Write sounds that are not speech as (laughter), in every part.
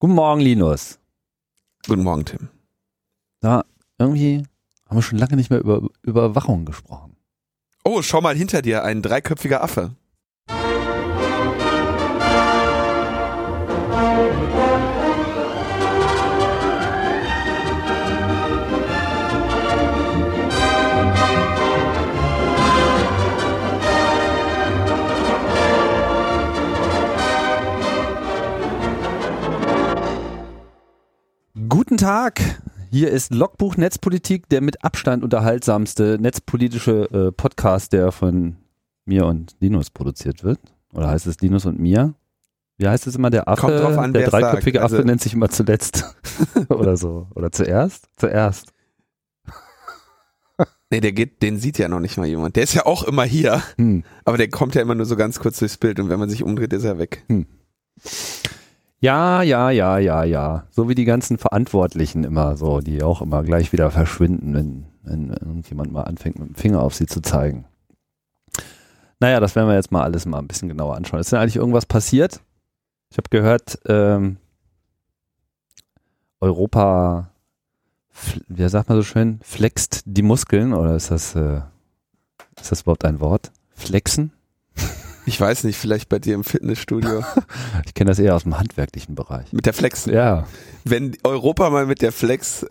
Guten Morgen, Linus. Guten Morgen, Tim. Da, irgendwie haben wir schon lange nicht mehr über Überwachung gesprochen. Oh, schau mal hinter dir, ein dreiköpfiger Affe. Guten Tag. Hier ist Logbuch Netzpolitik, der mit Abstand unterhaltsamste netzpolitische äh, Podcast, der von mir und Linus produziert wird. Oder heißt es Linus und mir? Wie heißt es immer? Der Affe, Kommt drauf an, der dreiköpfige sagt. Affe Also- nennt sich immer zuletzt. (laughs) Oder so. Oder zuerst? Zuerst. (laughs) Nee, der geht, den sieht ja noch nicht mal jemand. Der ist ja auch immer hier, Hm. aber der kommt ja immer nur so ganz kurz durchs Bild und wenn man sich umdreht, ist er weg. Ja, ja, ja, ja, ja. So wie die ganzen Verantwortlichen immer so, die auch immer gleich wieder verschwinden, wenn, wenn irgendjemand mal anfängt, mit dem Finger auf sie zu zeigen. Naja, das werden wir jetzt mal alles mal ein bisschen genauer anschauen. Ist denn eigentlich irgendwas passiert? Ich habe gehört, ähm, Europa, wie sagt man so schön, flext die Muskeln oder ist das, äh, ist das überhaupt ein Wort? Flexen? Ich weiß nicht, vielleicht bei dir im Fitnessstudio (laughs) Ich kenne das eher aus dem handwerklichen Bereich. mit der Flex. Ja. Wenn Europa mal mit der Flex,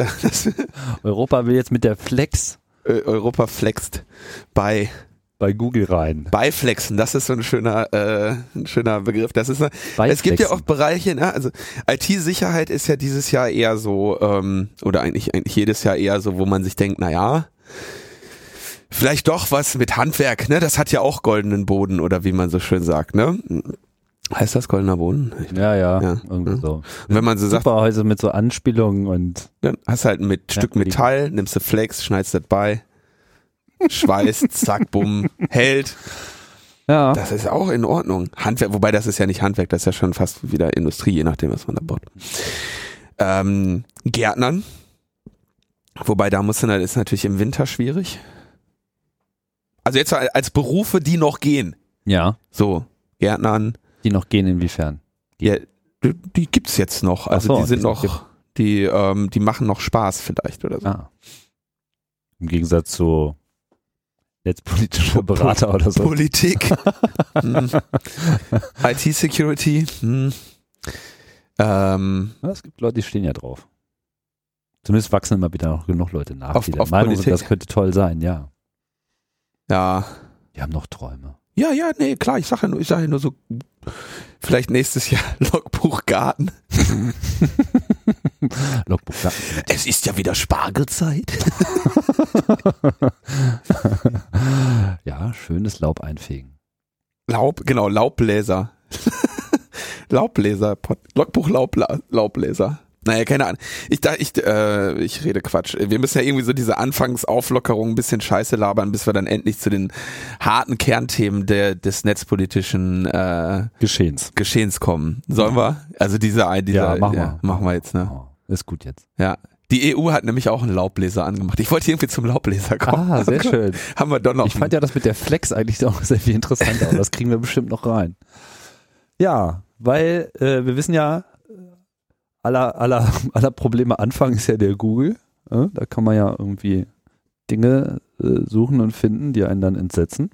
(laughs) Europa will jetzt mit der Flex Europa flext bei bei Google rein. bei Flexen, das ist so ein schöner äh, ein schöner Begriff. Das ist eine, es gibt ja auch. Bereiche, ne? also IT-Sicherheit ist ja dieses Jahr eher so, ähm, oder eigentlich, eigentlich jedes Jahr eher so, wo man sich denkt, na ja, vielleicht doch was mit Handwerk, ne? Das hat ja auch goldenen Boden oder wie man so schön sagt, ne? Heißt das goldener Boden? Ja, ja, Ja. irgendwie Ja. so. Und wenn man so sagt, Superhäuser mit so Anspielungen und dann hast halt mit Stück. Metall, nimmst du Flex, schneidest das bei, schweißt, (laughs) zack, bumm, hält. ja. Das ist auch in Ordnung. Handwerk, wobei das ist ja nicht Handwerk, das ist ja schon fast wieder Industrie, je nachdem, was man da baut. Ähm, Gärtnern. Wobei da muss dann, ist natürlich im Winter schwierig. Also jetzt als Berufe, die noch gehen. ja, So, Gärtnern, die noch gehen inwiefern? ja, die, die gibt's jetzt noch. Also so, die sind die noch, die, ähm, die machen noch Spaß vielleicht oder so. Ah. Im Gegensatz zu netzpolitischer Berater oder so. Politik, (laughs) hm. IT-Security, hm. ähm, Ja, es gibt Leute, die stehen ja drauf. Zumindest wachsen immer wieder noch genug Leute nach, Auf- die der auf Meinung sind, das könnte toll sein, ja. Ja, Die haben noch Träume. Ja, ja, nee, klar, ich sage ja nur, ich sage ja nur so, vielleicht nächstes Jahr (laughs) Logbuch Garten. (laughs) Logbuch. ja. Es ist ja wieder Spargelzeit. (laughs) ja, schönes Laub einfegen. Laub, genau, Laubbläser. Laubbläser, Logbuch Laubbläser. Naja, keine Ahnung. Ich dachte, ich, äh, ich rede Quatsch. Wir müssen ja irgendwie so diese Anfangsauflockerung ein bisschen scheiße labern, bis wir dann endlich zu den harten Kernthemen der, des netzpolitischen äh, Geschehens. Geschehens kommen. Sollen wir? Also diese, diese Ja, machen wir. machen wir jetzt, ne? Oh, ist gut jetzt. Ja. Die EU hat nämlich auch einen Laubbläser angemacht. Ich wollte irgendwie zum Laubbläser kommen. Ah, sehr (laughs) schön. Haben wir doch noch. Ich fand ja das mit der Flex eigentlich auch sehr viel interessanter, aber das kriegen wir bestimmt noch rein. Ja, weil äh, wir wissen ja, aller, aller, (laughs) aller Probleme Anfang ist ja der Google. Äh, da kann man ja irgendwie Dinge äh, suchen und finden, die einen dann entsetzen.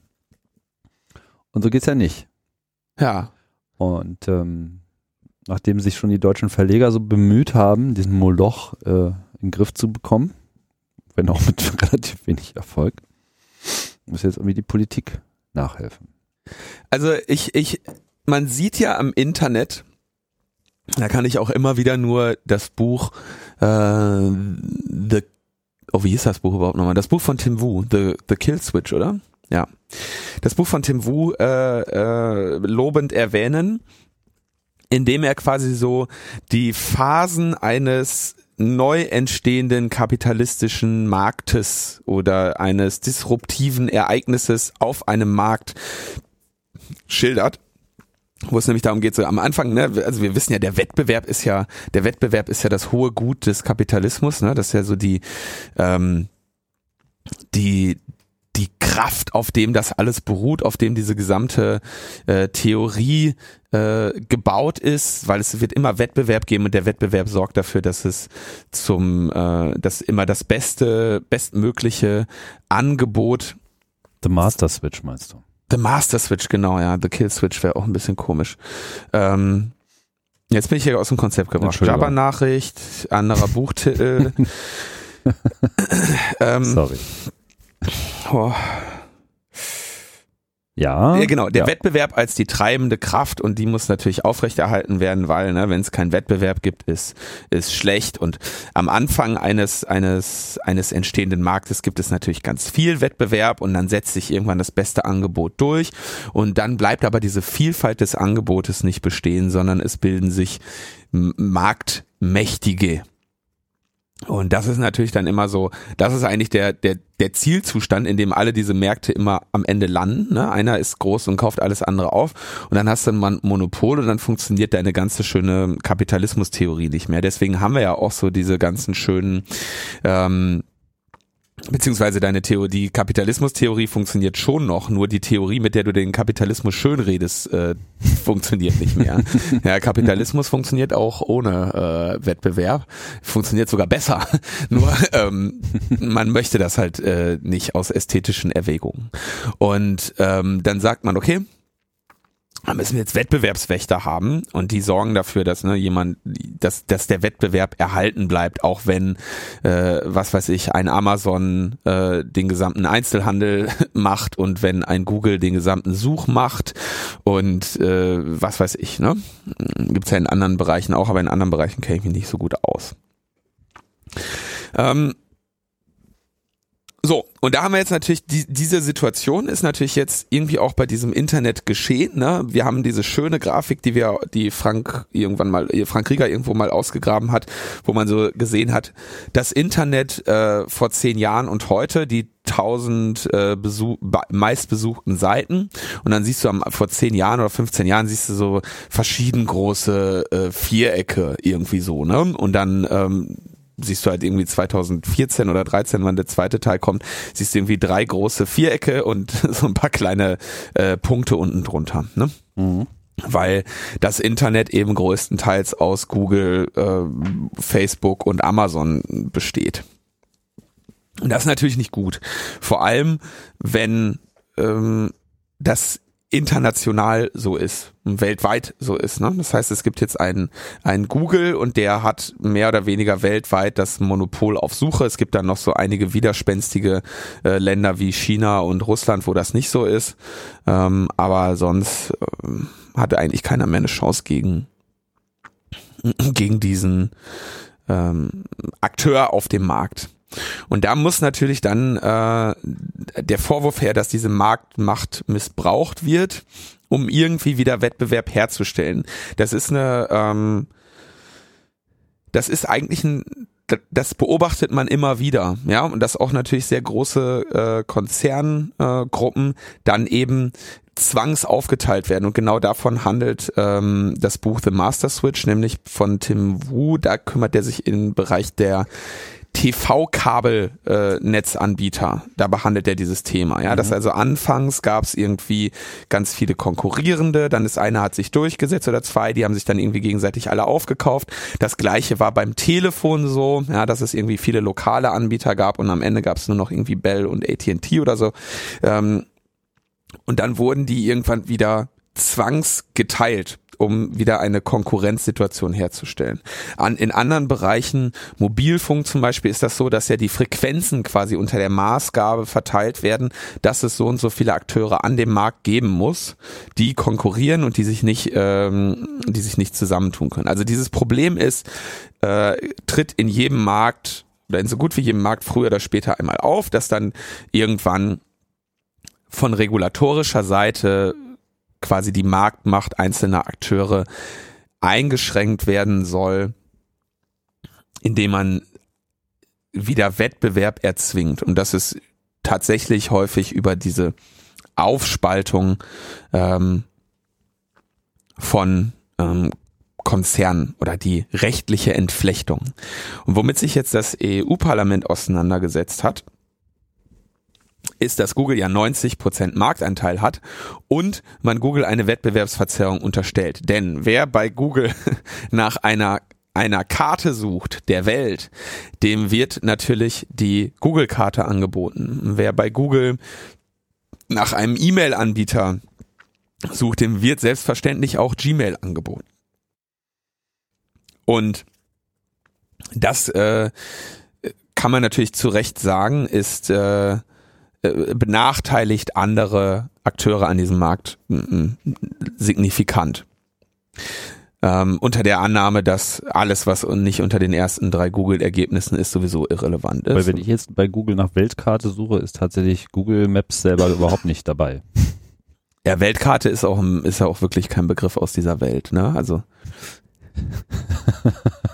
Und so geht's ja nicht. ja. Und ähm, nachdem sich schon die deutschen Verleger so bemüht haben, diesen Moloch äh, in den Griff zu bekommen, wenn auch mit (laughs) relativ wenig Erfolg, muss jetzt irgendwie die Politik nachhelfen. Also ich, ich, man sieht ja am Internet, da kann ich auch immer wieder nur das Buch äh, The Oh, wie hieß das Buch überhaupt nochmal? Das Buch von Tim Wu, The, The Kill Switch, oder? Ja. Das Buch von Tim Wu äh, äh, lobend erwähnen, indem er quasi so die Phasen eines neu entstehenden kapitalistischen Marktes oder eines disruptiven Ereignisses auf einem Markt schildert wo es nämlich darum geht, so am Anfang, ne, also wir wissen ja, der Wettbewerb ist ja, der Wettbewerb ist ja das hohe Gut des Kapitalismus, ne, das ist ja so die, ähm, die, die Kraft, auf dem das alles beruht, auf dem diese gesamte äh, Theorie äh, gebaut ist, weil es wird immer Wettbewerb geben und der Wettbewerb sorgt dafür, dass es zum, äh, dass immer das beste, bestmögliche Angebot. The Master Switch meinst du? The Master Switch, genau, ja. The Kill Switch wäre auch ein bisschen komisch. Ähm, jetzt bin ich hier aus dem Konzept gebracht. Jabba-Nachricht, anderer Buchtitel. (laughs) ähm, Sorry. Oh. Ja, ja, genau. Der ja. Wettbewerb als die treibende Kraft und die muss natürlich aufrechterhalten werden, weil ne, wenn es keinen Wettbewerb gibt, ist ist schlecht. Und am Anfang eines eines eines entstehenden Marktes gibt es natürlich ganz viel Wettbewerb und dann setzt sich irgendwann das beste Angebot durch und dann bleibt aber diese Vielfalt des Angebotes nicht bestehen, sondern es bilden sich Marktmächtige und das ist natürlich dann immer so, das ist eigentlich der, der, der Zielzustand, in dem alle diese Märkte immer am Ende landen. Ne? Einer ist groß und kauft alles andere auf und dann hast du ein Monopol und dann funktioniert deine ganze schöne Kapitalismustheorie nicht mehr. Deswegen haben wir ja auch so diese ganzen schönen ähm, beziehungsweise deine Theorie, die Kapitalismustheorie funktioniert schon noch, nur die Theorie, mit der du den Kapitalismus schönredest, äh, (laughs) funktioniert nicht mehr. (laughs) ja, Kapitalismus funktioniert auch ohne äh, Wettbewerb, funktioniert sogar besser. (laughs) nur ähm, man möchte das halt äh, nicht aus ästhetischen Erwägungen. Und ähm, dann sagt man, okay, da müssen wir jetzt Wettbewerbswächter haben und die sorgen dafür, dass ne, jemand, dass, dass der Wettbewerb erhalten bleibt, auch wenn, äh, was weiß ich, ein Amazon äh, den gesamten Einzelhandel (laughs) macht und wenn ein Google den gesamten Such macht und äh, was weiß ich, ne? Gibt's ja in anderen Bereichen auch, aber in anderen Bereichen kenne ich mich nicht so gut aus. Ähm, so, und da haben wir jetzt natürlich, die, diese Situation ist natürlich jetzt irgendwie auch bei diesem Internet geschehen. Ne? Wir haben diese schöne Grafik, die wir, die Frank irgendwann mal, Frank Rieger irgendwo mal ausgegraben hat, wo man so gesehen hat, das Internet äh, vor zehn Jahren und heute, die tausend äh, Besuch, meistbesuchten Seiten und dann siehst du am, vor zehn Jahren oder 15 Jahren siehst du so verschieden große äh, Vierecke irgendwie so, ne? Und dann ähm, siehst du halt irgendwie 2014 oder 13, wann der zweite Teil kommt, siehst du irgendwie drei große Vierecke und (laughs) so ein paar kleine äh, Punkte unten drunter. Ne? Mhm. Weil das Internet eben größtenteils aus Google, äh, Facebook und Amazon besteht. Und das ist natürlich nicht gut. Vor allem, wenn ähm, das international so ist, weltweit so ist. Ne? Das heißt, es gibt jetzt einen, einen Google und der hat mehr oder weniger weltweit das Monopol auf Suche. Es gibt dann noch so einige widerspenstige äh, Länder wie China und Russland, wo das nicht so ist. Ähm, aber sonst äh, hat eigentlich keiner mehr eine Chance gegen, gegen diesen ähm, Akteur auf dem Markt. Und da muss natürlich dann äh, der Vorwurf her, dass diese Marktmacht missbraucht wird, um irgendwie wieder Wettbewerb herzustellen. Das ist eine, ähm, das ist eigentlich ein das beobachtet man immer wieder, ja, und dass auch natürlich sehr große äh, Konzerngruppen äh, dann eben zwangs aufgeteilt werden und genau davon handelt ähm, das Buch The Master Switch, nämlich von Tim Wu. Da kümmert er sich im Bereich der TV-Kabelnetzanbieter, äh, da behandelt er dieses Thema. Ja, mhm. das also anfangs gab es irgendwie ganz viele konkurrierende, dann ist einer hat sich durchgesetzt oder zwei, die haben sich dann irgendwie gegenseitig alle aufgekauft. Das gleiche war beim Telefon so, ja, dass es irgendwie viele lokale Anbieter gab und am Ende gab es nur noch irgendwie Bell und AT&T oder so. Ähm, und dann wurden die irgendwann wieder zwangsgeteilt um wieder eine Konkurrenzsituation herzustellen. An, in anderen Bereichen, Mobilfunk zum Beispiel, ist das so, dass ja die Frequenzen quasi unter der Maßgabe verteilt werden, dass es so und so viele Akteure an dem Markt geben muss, die konkurrieren und die sich nicht, ähm, die sich nicht zusammentun können. Also dieses Problem ist, äh, tritt in jedem Markt oder in so gut wie jedem Markt früher oder später einmal auf, dass dann irgendwann von regulatorischer Seite quasi die Marktmacht einzelner Akteure eingeschränkt werden soll, indem man wieder Wettbewerb erzwingt. Und das ist tatsächlich häufig über diese Aufspaltung ähm, von ähm, Konzernen oder die rechtliche Entflechtung. Und womit sich jetzt das EU-Parlament auseinandergesetzt hat, ist, dass Google ja 90% Marktanteil hat und man Google eine Wettbewerbsverzerrung unterstellt. Denn wer bei Google (laughs) nach einer einer Karte sucht der Welt, dem wird natürlich die Google-Karte angeboten. Wer bei Google nach einem E-Mail-Anbieter sucht, dem wird selbstverständlich auch Gmail angeboten. Und das äh, kann man natürlich zu Recht sagen, ist äh, äh benachteiligt andere Akteure an diesem Markt signifikant ähm, unter der Annahme, dass alles, was nicht unter den ersten drei Google-Ergebnissen ist, sowieso irrelevant ist. Weil wenn ich jetzt bei Google nach Weltkarte suche, ist tatsächlich Google Maps selber (laughs) überhaupt nicht dabei. Ja, Weltkarte ist auch, ist ja auch wirklich kein Begriff aus dieser Welt, ne? Also.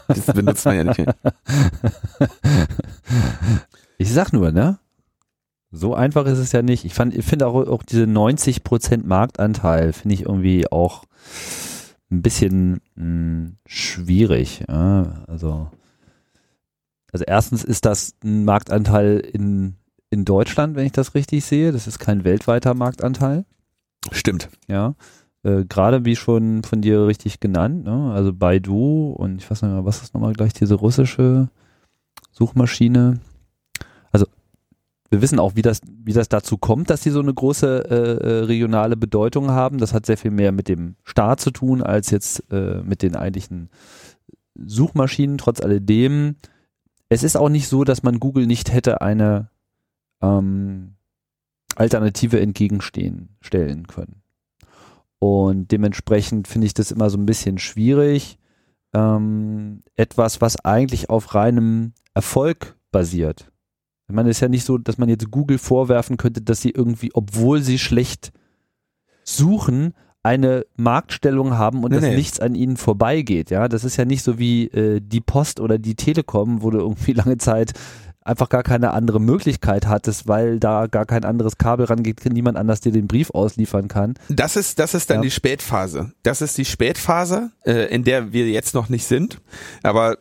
das benutzt man ja nicht mehr. (laughs) Ich sag nur, ne? So einfach ist es ja nicht. Ich fand, ich finde auch, auch diese 90% Marktanteil finde ich irgendwie auch ein bisschen mh, hm, schwierig. Ja? Also, also erstens ist das ein Marktanteil in, in Deutschland, wenn ich das richtig sehe. Das ist kein weltweiter Marktanteil. Stimmt. Ja. Äh, Gerade wie schon von dir richtig genannt, ne? also Baidu und ich weiß nicht mehr, was ist nochmal gleich diese russische Suchmaschine? Wir wissen auch, wie das, wie das dazu kommt, dass sie so eine große äh, äh, regionale Bedeutung haben. Das hat sehr viel mehr mit dem Staat zu tun, als jetzt äh, mit den eigentlichen Suchmaschinen. Trotz alledem, es ist auch nicht so, dass man Google nicht hätte eine ähm, Alternative entgegenstehen stellen können. Und dementsprechend finde ich das immer so ein bisschen schwierig. Ähm, etwas, was eigentlich auf reinem Erfolg basiert ich meine, es ist ja nicht so, dass man jetzt Google vorwerfen könnte, dass sie irgendwie, obwohl sie schlecht suchen, eine Marktstellung haben und nee, dass nee. nichts an ihnen vorbeigeht. Ja, das ist ja nicht so wie äh, die Post oder die Telekom, wo du irgendwie (laughs) lange Zeit einfach gar keine andere Möglichkeit hattest, weil da gar kein anderes Kabel rangeht, niemand anders dir den Brief ausliefern kann. Das ist, das ist dann ja. die Spätphase. Das ist die Spätphase, äh, in der wir jetzt noch nicht sind. Aber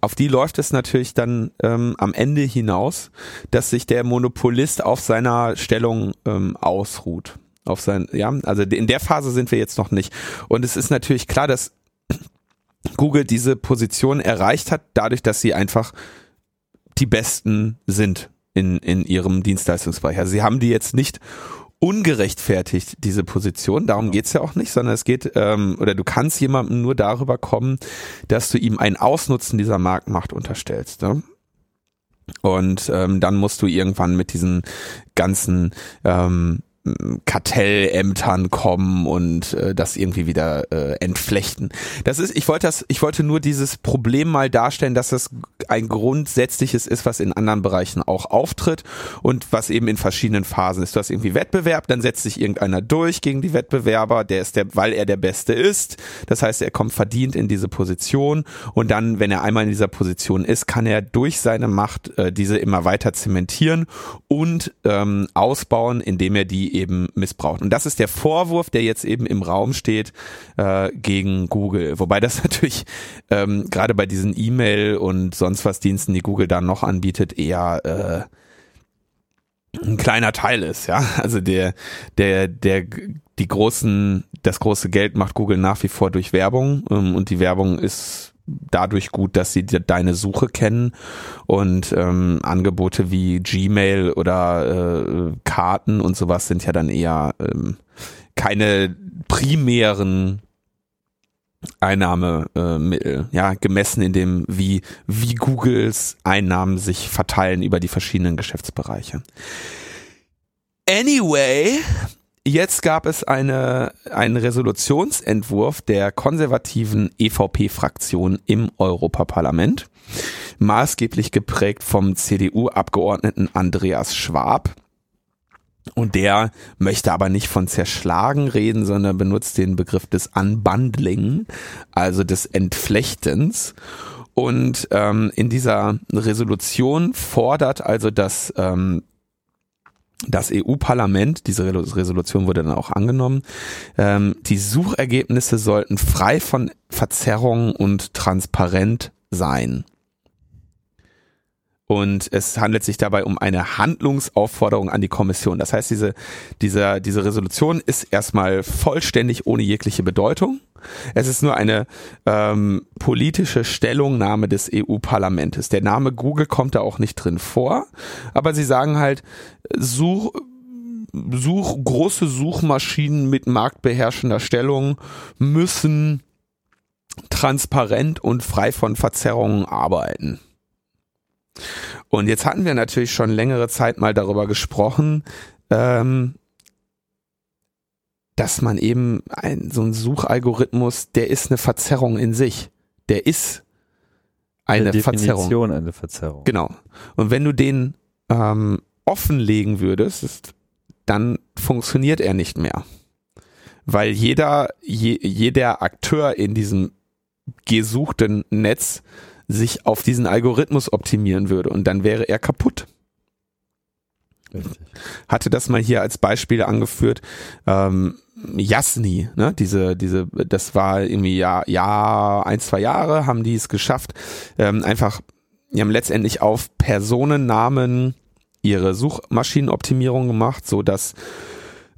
auf die läuft es natürlich dann ähm, am Ende hinaus, dass sich der Monopolist auf seiner Stellung ähm, ausruht. Auf sein, ja, also in der Phase sind wir jetzt noch nicht. Und es ist natürlich klar, dass (clears throat) Google diese Position erreicht hat, dadurch, dass sie einfach die Besten sind in, in ihrem Dienstleistungsbereich. Also sie haben die jetzt nicht ungerechtfertigt, diese Position. Darum geht's ja auch nicht, sondern es geht, ähm, oder du kannst jemandem nur darüber kommen, dass du ihm ein Ausnutzen dieser Marktmacht unterstellst. Ne? Und ähm, dann musst du irgendwann mit diesen ganzen ähm, Kartellämtern kommen und äh, das irgendwie wieder äh, entflechten. Das ist, ich wollte das, ich wollte nur dieses Problem mal darstellen, dass das ein grundsätzliches ist, was in anderen Bereichen auch auftritt und was eben in verschiedenen Phasen ist. Du hast irgendwie Wettbewerb, dann setzt sich irgendeiner durch gegen die Wettbewerber, der ist der, weil er der Beste ist. Das heißt, er kommt verdient in diese Position und dann, wenn er einmal in dieser Position ist, kann er durch seine Macht äh, diese immer weiter zementieren und ähm, ausbauen, indem er die eben missbraucht. Und das ist der Vorwurf, der jetzt eben im Raum steht äh, gegen Google. Wobei das (laughs) natürlich ähm, gerade bei diesen E-Mail und sonst was Diensten, die Google dann noch anbietet, eher äh, ein kleiner Teil ist, ja. (laughs) Also der, der, der, die großen, das große Geld macht Google nach wie vor durch Werbung ähm, und die Werbung ist dadurch gut, dass sie deine Suche kennen und ähm, Angebote wie Gmail oder äh, Karten und sowas sind ja dann eher ähm, keine primären Einnahmemittel, äh, ja, gemessen in dem, wie, wie Googles Einnahmen sich verteilen über die verschiedenen Geschäftsbereiche. Anyway, Jetzt gab es eine, einen Resolutionsentwurf der konservativen EVP-Fraktion im Europaparlament, maßgeblich geprägt vom CDU-Abgeordneten Andreas Schwab. Und der möchte aber nicht von zerschlagen reden, sondern benutzt den Begriff des Unbundling, also des Entflechtens. Und ähm, in dieser Resolution fordert also das ähm, das EU-Parlament, diese Resolution wurde dann auch angenommen, ähm, die Suchergebnisse sollten frei von Verzerrungen und transparent sein. Und es handelt sich dabei um eine Handlungsaufforderung an die Kommission. Das heißt, diese, diese, diese Resolution ist erstmal vollständig ohne jegliche Bedeutung. Es ist nur eine ähm, politische Stellungnahme des EU-Parlamentes. Der Name Google kommt da auch nicht drin vor, aber sie sagen halt, such, such große Suchmaschinen mit marktbeherrschender Stellung müssen transparent und frei von Verzerrungen arbeiten. Und jetzt hatten wir natürlich schon längere Zeit mal darüber gesprochen, ähm, dass man eben ein, so ein Suchalgorithmus, der ist eine Verzerrung in sich. Der ist eine Der Verzerrung. Definition eine Verzerrung. Genau. Und wenn du den ähm, offenlegen würdest, dann funktioniert er nicht mehr. Weil jeder, je, jeder Akteur in diesem gesuchten Netz sich auf diesen Algorithmus optimieren würde und dann wäre er kaputt. Richtig. Hatte das mal hier als Beispiel angeführt. Ähm, Jasni, ne, diese, diese, das war irgendwie ja, ja, ein, zwei Jahre haben die es geschafft, ähm, einfach, die haben letztendlich auf Personennamen ihre Suchmaschinenoptimierung gemacht, so dass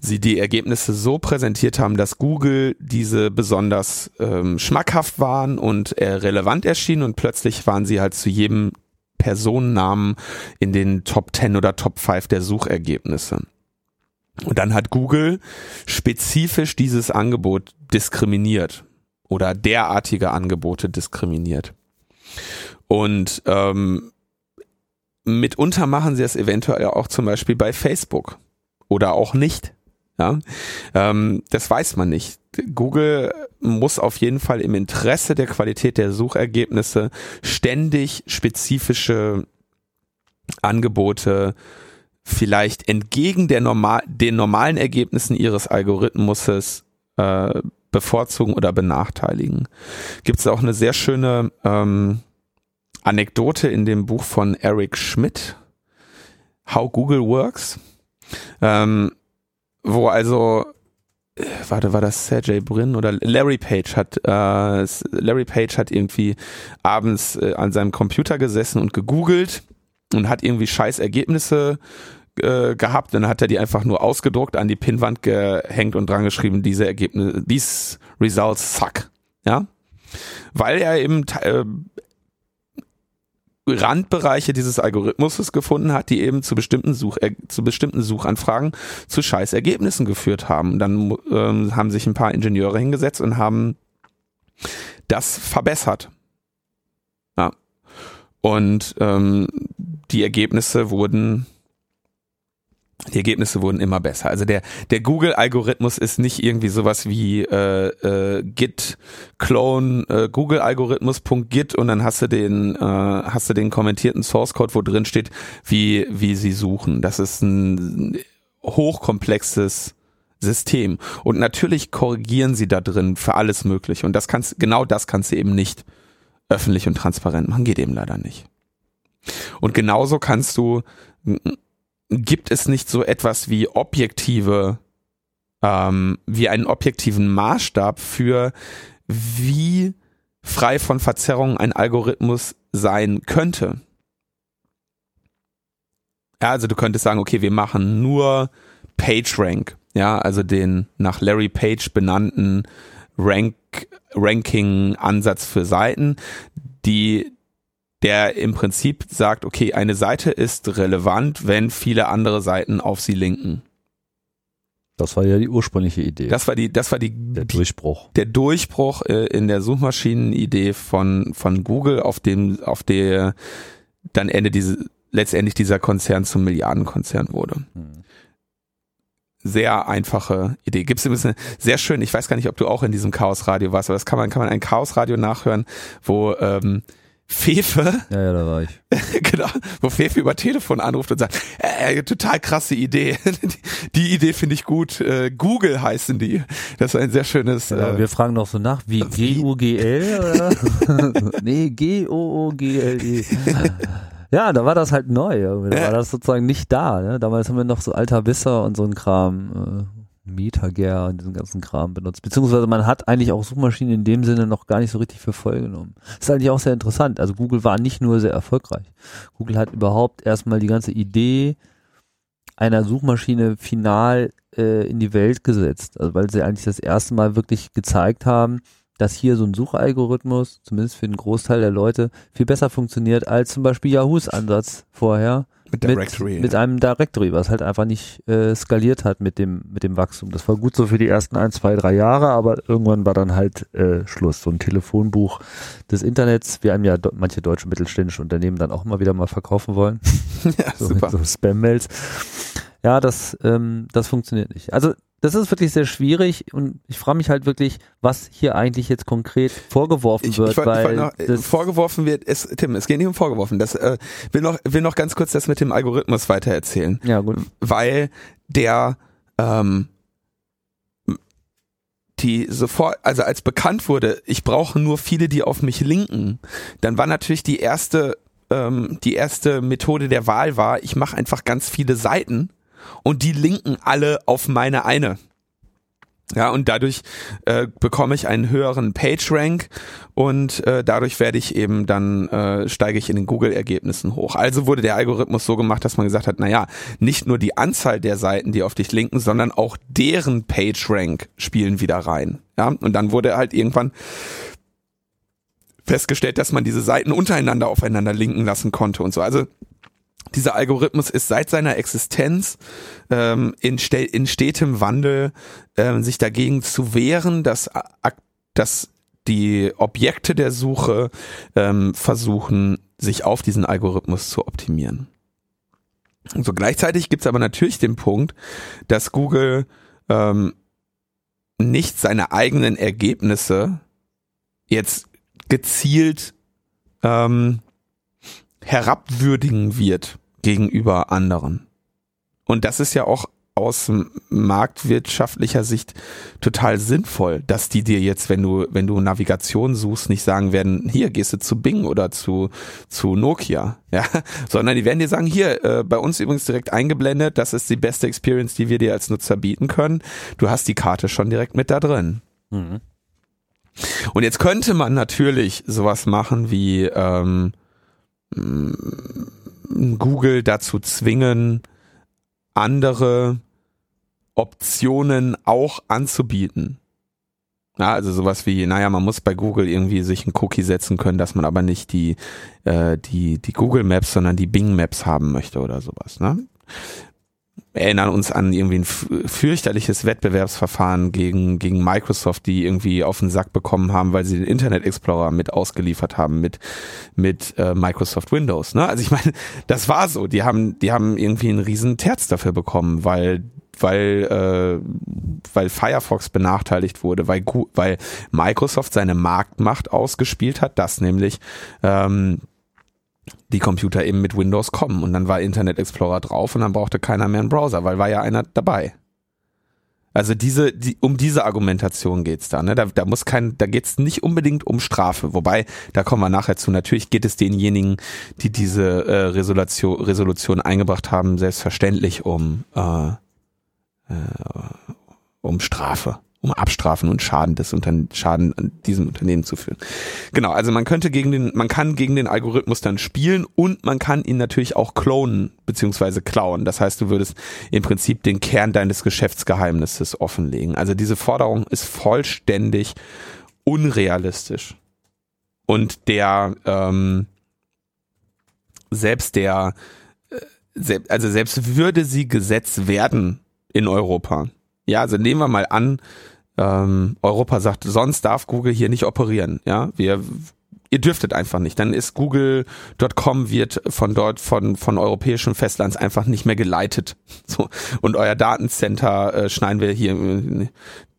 sie die Ergebnisse so präsentiert haben, dass Google diese besonders ähm, schmackhaft waren und äh, relevant erschienen und plötzlich waren sie halt zu jedem Personennamen in den Top 10 oder Top 5 der Suchergebnisse. Und dann hat Google spezifisch dieses Angebot diskriminiert oder derartige Angebote diskriminiert. Und ähm, mitunter machen sie es eventuell auch zum Beispiel bei Facebook oder auch nicht. Ja, ähm, das weiß man nicht. Google muss auf jeden Fall im Interesse der Qualität der Suchergebnisse ständig spezifische Angebote vielleicht entgegen der normal, den normalen Ergebnissen ihres Algorithmuses äh, bevorzugen oder benachteiligen. Gibt es auch eine sehr schöne ähm, Anekdote in dem Buch von Eric Schmidt, How Google Works, ähm, wo also äh, warte, war das Sergey Brin oder Larry Page hat äh, Larry Page hat irgendwie abends äh, an seinem Computer gesessen und gegoogelt und hat irgendwie scheiß Ergebnisse äh, gehabt. Dann hat er die einfach nur ausgedruckt, an die Pinnwand gehängt und dran geschrieben, diese Ergebnisse, these results suck. Ja. Weil er eben äh, Randbereiche dieses Algorithmuses gefunden hat, die eben zu bestimmten Such äh, zu bestimmten Suchanfragen zu scheiß Ergebnissen geführt haben. Dann ähm, haben sich ein paar Ingenieure hingesetzt und haben das verbessert. Ja. Und ähm, die Ergebnisse wurden die Ergebnisse wurden immer besser. Also der der Google-Algorithmus ist nicht irgendwie sowas wie äh, äh, Git Clone äh, Google-Algorithmus.git und dann hast du den äh, hast du den kommentierten Source Code, wo drin steht, wie wie sie suchen. Das ist ein hochkomplexes System und natürlich korrigieren sie da drin für alles Mögliche und das kannst genau das kannst du eben nicht öffentlich und transparent machen, geht eben leider nicht. Und genauso kannst du gibt es nicht so etwas wie objektive, ähm, wie einen objektiven Maßstab für, wie frei von Verzerrungen ein Algorithmus sein könnte. Ja, also du könntest sagen, okay, wir machen nur PageRank, ja, also den nach Larry Page benannten Rank, Ranking-Ansatz für Seiten, die der im Prinzip sagt, okay, eine Seite ist relevant, wenn viele andere Seiten auf sie linken. Das war ja die ursprüngliche Idee. Das war die, das war die der Durchbruch. Der Durchbruch äh, in der Suchmaschinenidee von von Google, auf dem, auf der dann Ende diese letztendlich dieser Konzern zum Milliardenkonzern wurde. Hm. Sehr einfache Idee. Gibt es ein bisschen sehr schön. Ich weiß gar nicht, ob du auch in diesem Chaosradio warst, aber das kann man kann man ein Chaosradio nachhören, wo ähm, Fefe. Ja, ja, da war ich. (laughs) genau, wo Fefe über Telefon anruft und sagt, äh, total krasse Idee. (laughs) die, Idee finde ich gut. Äh, Google heißen die. Das ist ein sehr schönes. Ja, äh, wir fragen noch so nach, wie (laughs) G-U-G-L nee, G-O-O-G-L-E. Ja, da war das halt neu. Da war das sozusagen nicht da. Ne? Damals haben wir noch so alter Wisser und so ein Kram. MetaGear und diesen ganzen Kram benutzt. Beziehungsweise man hat eigentlich auch Suchmaschinen in dem Sinne noch gar nicht so richtig für voll genommen. Das ist eigentlich auch sehr interessant. Also Google war nicht nur sehr erfolgreich. Google hat überhaupt erstmal die ganze Idee einer Suchmaschine final äh, in die Welt gesetzt. Also weil sie eigentlich das erste Mal wirklich gezeigt haben, dass hier so ein Suchalgorithmus, zumindest für den Großteil der Leute, viel besser funktioniert als zum Beispiel Yahoos Ansatz vorher, Mit Directory. mit, mit einem Directory, was halt einfach nicht äh, skaliert hat mit dem mit dem Wachstum. Das war gut so für die ersten ein, zwei, drei Jahre, aber irgendwann war dann halt äh, Schluss. So ein Telefonbuch des Internets, wie einem ja do manche deutsche mittelständische Unternehmen dann auch immer wieder mal verkaufen wollen. (laughs) ja, so, super. so Spam-Mails. Ja, das ähm, das funktioniert nicht. Also das ist wirklich sehr schwierig und ich frage mich halt wirklich, was hier eigentlich jetzt konkret vorgeworfen Ich, wird, ich wollte weil noch, äh, vorgeworfen wird, es, Tim, es geht nicht um vorgeworfen. Das äh, will noch will noch ganz kurz das mit dem Algorithmus weiter erzählen, ja gut, weil der ähm, die sofort, also als bekannt wurde, ich brauche nur viele, die auf mich linken, dann war natürlich die erste ähm, die erste Methode der Wahl war, ich mache einfach ganz viele Seiten und die linken alle auf meine eine. Ja, und dadurch äh, bekomme ich einen höheren PageRank und äh, dadurch werde ich eben dann, äh, steige ich in den Google-Ergebnissen hoch. Also wurde der Algorithmus so gemacht, dass man gesagt hat, naja, nicht nur die Anzahl der Seiten, die auf dich linken, sondern auch deren PageRank spielen wieder rein. Ja, und dann wurde halt irgendwann festgestellt, dass man diese Seiten untereinander aufeinander linken lassen konnte und so. Also dieser Algorithmus ist seit seiner Existenz ähm, in, in stetem Wandel, ähm, sich dagegen zu wehren, dass, ak- dass die Objekte der Suche ähm, versuchen, sich auf diesen Algorithmus zu optimieren. Und so gleichzeitig gibt es aber natürlich den Punkt, dass Google ähm, nicht seine eigenen Ergebnisse jetzt gezielt ähm, herabwürdigen wird gegenüber anderen. Und das ist ja auch aus marktwirtschaftlicher Sicht total sinnvoll, dass die dir jetzt, wenn du, wenn du Navigation suchst, nicht sagen werden, hier gehst du zu Bing oder zu, zu Nokia, (laughs) ja, sondern die werden dir sagen, hier, äh, bei uns übrigens direkt eingeblendet, das ist die beste Experience, die wir dir als Nutzer bieten können. Du hast die Karte schon direkt mit da drin. mhm. Und jetzt könnte man natürlich sowas machen wie ähm, Google dazu zwingen, andere Optionen auch anzubieten. Ja, also sowas wie, naja, man muss bei Google irgendwie sich einen Cookie setzen können, dass man aber nicht die, äh, die, die Google Maps, sondern die Bing Maps haben möchte oder sowas. Ne? Erinnern uns an irgendwie ein fürchterliches Wettbewerbsverfahren gegen, gegen Microsoft, die irgendwie auf den Sack bekommen haben, weil sie den Internet Explorer mit ausgeliefert haben mit, mit äh, Microsoft Windows. Ne? Also ich meine, (laughs) das war so. Die haben, die haben irgendwie einen riesen Terz dafür bekommen, weil weil äh, weil Firefox benachteiligt wurde, weil weil Microsoft seine Marktmacht ausgespielt hat, dass nämlich ähm, die Computer eben mit Windows kommen und dann war Internet Explorer drauf und dann brauchte keiner mehr einen Browser, weil war ja einer dabei. Also diese, die, um diese Argumentation geht's da, ne? Da, da muss kein, da geht's nicht unbedingt um Strafe, wobei, da kommen wir nachher zu. Natürlich geht es denjenigen, die diese äh, Resolution, Resolution eingebracht haben, selbstverständlich um, äh, äh, um Strafe, um Abstrafen und Schaden des Unterne Schaden an diesem Unternehmen zu führen. Genau, also man könnte gegen den, man kann gegen den Algorithmus dann spielen und man kann ihn natürlich auch klonen beziehungsweise klauen. Das heißt, du würdest im Prinzip den Kern deines Geschäftsgeheimnisses offenlegen. Also diese Forderung ist vollständig unrealistisch. Und der, ähm, selbst der, äh, also selbst würde sie Gesetz werden in Europa. Ja, also nehmen wir mal an, ähm, Europa sagt, sonst darf Google hier nicht operieren. Ja, wir, ihr dürftet einfach nicht. Dann ist Google.com wird von dort von von europäischen Festlands einfach nicht mehr geleitet. (laughs) So und euer Datencenter äh, schneiden wir hier äh,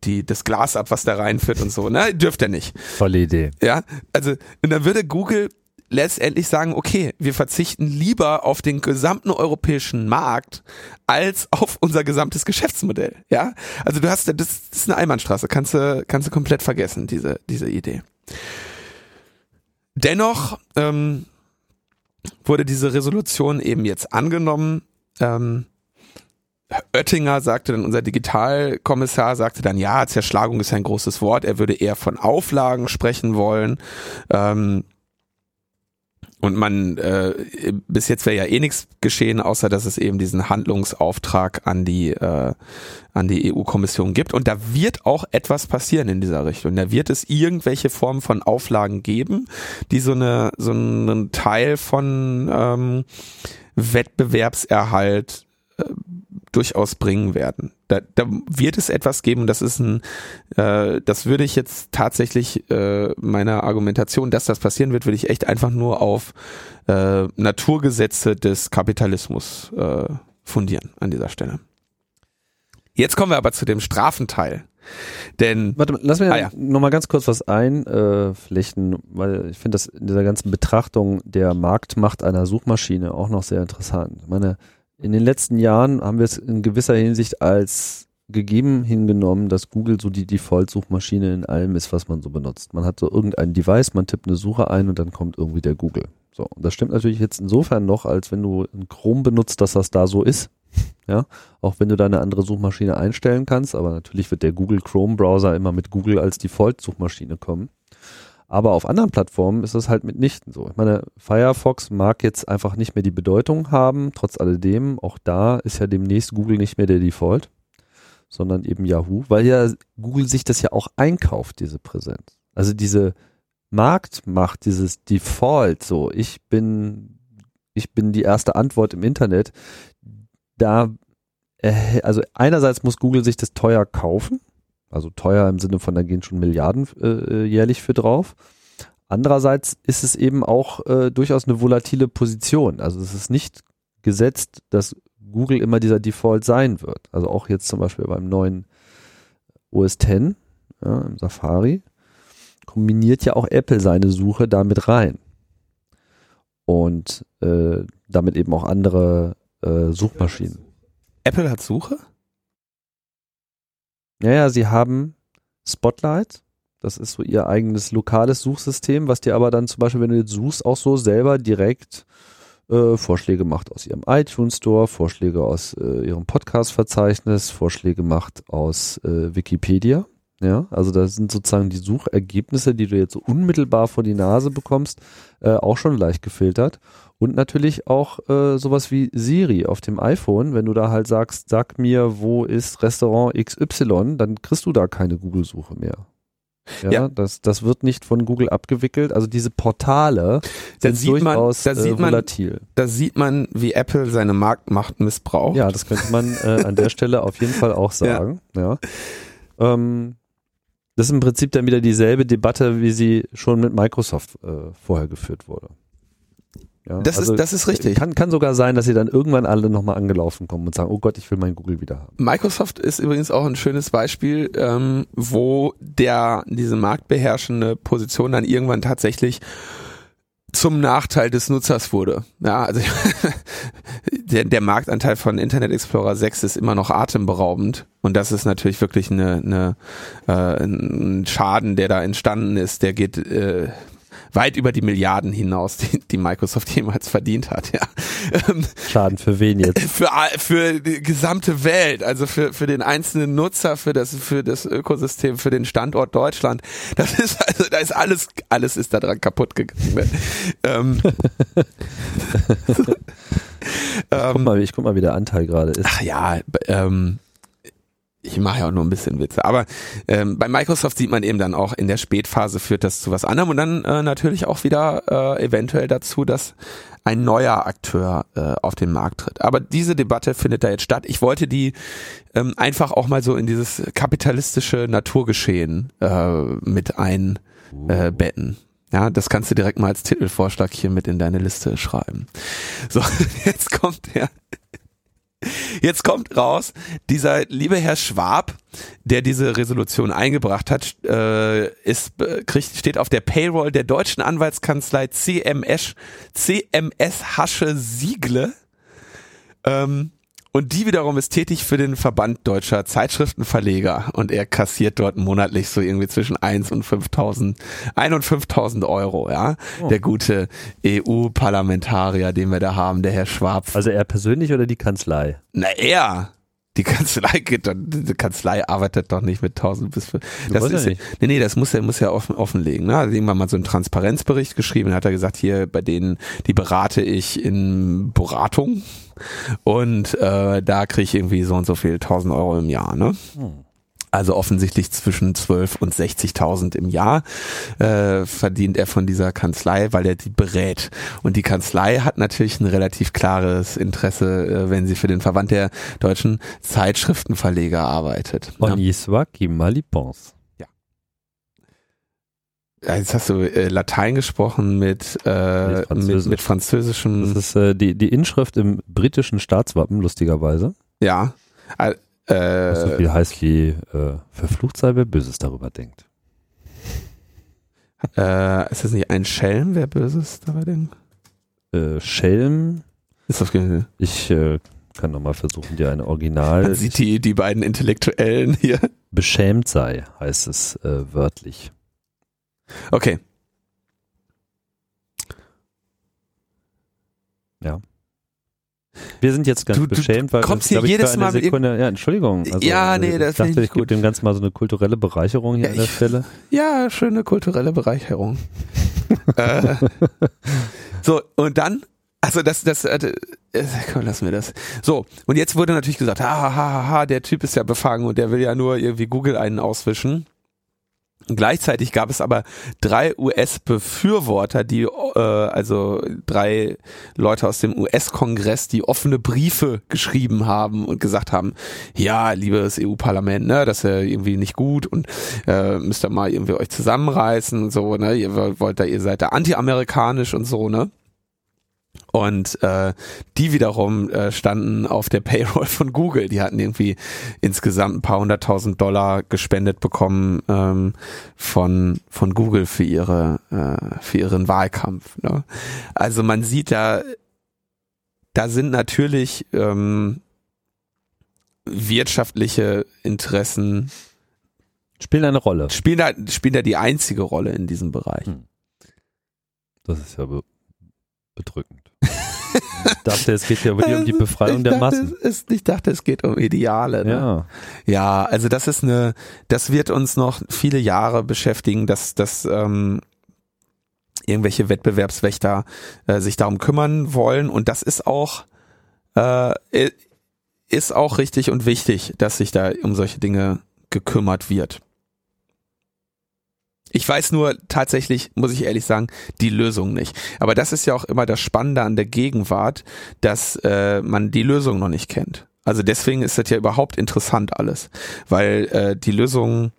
die das Glas ab, was da reinführt und so. Ne, dürft ihr nicht. Tolle Idee. Ja, also und dann würde Google letztendlich sagen, okay, wir verzichten lieber auf den gesamten europäischen Markt als auf unser gesamtes Geschäftsmodell. Ja, also du hast, das, das ist eine Einbahnstraße, kannst du, kannst du komplett vergessen, diese, diese Idee. Dennoch ähm, wurde diese Resolution eben jetzt angenommen. Ähm, Oettinger sagte dann, unser Digitalkommissar sagte dann, ja, Zerschlagung ist ein großes Wort, er würde eher von Auflagen sprechen wollen. Ähm, und man, äh, bis jetzt wäre ja eh nichts geschehen, außer dass es eben diesen Handlungsauftrag an die, äh, an die EU-Kommission gibt. Und da wird auch etwas passieren in dieser Richtung. Da wird es irgendwelche Formen von Auflagen geben, die so eine, so einen Teil von ähm, Wettbewerbserhalt äh, durchaus bringen werden. Da, da wird es etwas geben, das ist ein, äh, das würde ich jetzt tatsächlich äh, meiner Argumentation, dass das passieren wird, würde ich echt einfach nur auf äh, Naturgesetze des Kapitalismus äh, fundieren an dieser Stelle. Jetzt kommen wir aber zu dem Strafenteil. Denn Warte, lass mir ah, ja. noch mal ganz kurz was einflechten, äh, weil ich finde das in dieser ganzen Betrachtung der Marktmacht einer Suchmaschine auch noch sehr interessant. Ich meine, in den letzten Jahren haben wir es in gewisser Hinsicht als gegeben hingenommen, dass Google so die Default-Suchmaschine in allem ist, was man so benutzt. Man hat so irgendein Device, man tippt eine Suche ein und dann kommt irgendwie der Google. So, und das stimmt natürlich jetzt insofern noch, als wenn du ein Chrome benutzt, dass das da so ist. (laughs) Ja, auch wenn du da eine andere Suchmaschine einstellen kannst, aber natürlich wird der Google Chrome Browser immer mit Google als Default-Suchmaschine kommen. Aber auf anderen Plattformen ist das halt mitnichten so. Ich meine, Firefox mag jetzt einfach nicht mehr die Bedeutung haben, trotz alledem. Auch da ist ja demnächst Google nicht mehr der Default, sondern eben Yahoo, weil ja Google sich das ja auch einkauft, diese Präsenz. Also diese Marktmacht, dieses Default, so, ich bin, ich bin die erste Antwort im Internet. Da, also einerseits muss Google sich das teuer kaufen, also teuer im Sinne von, da gehen schon Milliarden äh, äh, jährlich für drauf. Andererseits ist es eben auch äh, durchaus eine volatile Position. Also es ist nicht gesetzt, dass Google immer dieser Default sein wird. Also auch jetzt zum Beispiel beim neuen OS X ja, im Safari kombiniert ja auch Apple seine Suche damit rein. Und äh, damit eben auch andere äh, Suchmaschinen. Apple hat Suche? Naja, sie haben Spotlight. Das ist so ihr eigenes lokales Suchsystem, was dir aber dann zum Beispiel, wenn du jetzt suchst, auch so selber direkt äh, Vorschläge macht aus ihrem iTunes Store, Vorschläge aus äh, ihrem Podcast-Verzeichnis, Vorschläge macht aus äh, Wikipedia. Ja, also das sind sozusagen die Suchergebnisse, die du jetzt so unmittelbar vor die Nase bekommst, äh, auch schon leicht gefiltert. Und natürlich auch äh, sowas wie Siri auf dem iPhone. Wenn du da halt sagst, sag mir, wo ist Restaurant XY, dann kriegst du da keine Google-Suche mehr. Ja, ja, Das, das wird nicht von Google abgewickelt. Also diese Portale da sind durchaus man, da sieht äh, volatil. Man, da sieht man, wie Apple seine Marktmacht missbraucht. Ja, das könnte man äh, an der Stelle auf jeden Fall auch sagen. Ja. ja. Ähm, das ist im Prinzip dann wieder dieselbe Debatte, wie sie schon mit Microsoft äh, vorher geführt wurde. Ja, das, also ist, das ist richtig. Kann, kann sogar sein, dass sie dann irgendwann alle nochmal angelaufen kommen und sagen, oh Gott, ich will mein Google wieder haben. Microsoft ist übrigens auch ein schönes Beispiel, ähm, wo der diese marktbeherrschende Position dann irgendwann tatsächlich zum Nachteil des Nutzers wurde. Ja, also (laughs) der, der Marktanteil von Internet Explorer 6 ist immer noch atemberaubend und das ist natürlich wirklich eine, eine äh, ein Schaden, der da entstanden ist. Der geht äh, weit über die Milliarden hinaus, die, die Microsoft jemals verdient hat. Ja. Ähm, Schaden für wen jetzt? (laughs) Für, für die gesamte Welt, also für, für den einzelnen Nutzer, für das, für das Ökosystem, für den Standort Deutschland. Das ist also, da ist alles, alles ist da dran kaputt gegangen. (laughs) Ähm, ich, guck mal, ich guck mal, wie der Anteil gerade ist. Ach ja, ähm, ich mache ja auch nur ein bisschen Witze. Aber ähm, bei Microsoft sieht man eben dann auch, in der Spätphase führt das zu was anderem und dann äh, natürlich auch wieder äh, eventuell dazu, dass ein neuer Akteur äh, auf den Markt tritt. Aber diese Debatte findet da jetzt statt. Ich wollte die ähm, einfach auch mal so in dieses kapitalistische Naturgeschehen äh, mit einbetten. Äh, ja, das kannst du direkt mal als Titelvorschlag hier mit in deine Liste schreiben. So, (laughs) jetzt kommt der Jetzt kommt raus, dieser liebe Herr Schwab, der diese Resolution eingebracht hat, äh, ist, äh, kriegt, steht auf der Payroll der deutschen Anwaltskanzlei CMS, CMS Hasche Siegle. Ähm, und die wiederum ist tätig für den Verband deutscher Zeitschriftenverleger und er kassiert dort monatlich so irgendwie zwischen 1 und 5.000, 1 und 5.000 Euro, ja. Oh. Der gute EU-Parlamentarier, den wir da haben, der Herr Schwab. Also er persönlich oder die Kanzlei? Na, er Die Kanzlei geht dann, die Kanzlei arbeitet doch nicht mit 1000 bis Du das weißt ja ist, nicht. nee, nee, das muss er muss er offen, offenlegen. Ne? Also irgendwann mal so einen Transparenzbericht geschrieben, hat er gesagt, hier bei denen, die berate ich in Beratung und äh, da kriege ich irgendwie so und so viel 1000 Euro im Jahr. Ne? Hm. Also offensichtlich zwischen 12 und 60.000 im Jahr äh, verdient er von dieser Kanzlei, weil er die berät. Und die Kanzlei hat natürlich ein relativ klares Interesse, äh, wenn sie für den Verband der deutschen Zeitschriftenverleger arbeitet. On y soit qui mal y pense. Ja, Jetzt hast du äh, Latein gesprochen mit, äh, mit, Französisch. mit französischem, Das ist äh, die, die Inschrift im britischen Staatswappen, lustigerweise. ja. Äh, so viel heißt wie äh, verflucht sei, wer Böses darüber denkt. (laughs) äh, ist das nicht ein Schelm, wer Böses dabei denkt? Äh, Schelm, Ist das ge- ich äh, kann nochmal versuchen, dir eine Original Man sieht die, die beiden Intellektuellen hier. (laughs) beschämt sei, heißt es äh, wörtlich. Okay. Wir sind jetzt ganz Du- du beschämt, weil kommst wir, hier ich, jedes für eine Mal Sekunde, ja, Entschuldigung. Also, Ja, nee, äh, das ich find ich dachte, ich gut. dem Ganzen mal so eine kulturelle Bereicherung hier Ja, an der ich- Stelle. Ja, schöne kulturelle Bereicherung. (laughs) äh, so, und dann, also das, das, äh, äh, komm, lassen wir das. So, und jetzt wurde natürlich gesagt, ha, ha, ha, ha, der Typ ist ja befangen und der will ja nur irgendwie Google einen auswischen. Gleichzeitig gab es aber drei US-Befürworter, die, äh, also drei Leute aus dem US-Kongress, die offene Briefe geschrieben haben und gesagt haben, ja, liebes EU-Parlament, ne, das ist ja irgendwie nicht gut und äh, müsst ihr mal irgendwie euch zusammenreißen und so, ne, ihr wollt da, ihr seid da anti-amerikanisch und so, ne. Und äh, die wiederum äh, standen auf der Payroll von Google. Die hatten irgendwie insgesamt ein paar hunderttausend Dollar gespendet bekommen ähm, von von Google für ihre äh, für ihren Wahlkampf. Ne? Also man sieht da, da sind natürlich ähm, wirtschaftliche Interessen Spielen eine Rolle. spielen da spielen da die einzige Rolle in diesem Bereich. Hm. Das ist ja be bedrückend. Ich dachte, es geht ja wirklich um die Befreiung ich der dachte, Massen. Es, ich dachte, es geht um Ideale. Ne? Ja. Ja, also das ist eine, das wird uns noch viele Jahre beschäftigen, dass, dass ähm, irgendwelche Wettbewerbswächter äh, sich darum kümmern wollen und das ist auch äh, ist auch richtig und wichtig, dass sich da um solche Dinge gekümmert wird. Ich weiß nur tatsächlich, muss ich ehrlich sagen, die Lösung nicht. Aber das ist ja auch immer das Spannende an der Gegenwart, dass äh, man die Lösung noch nicht kennt. Also deswegen ist das ja überhaupt interessant alles, weil äh, die Lösung,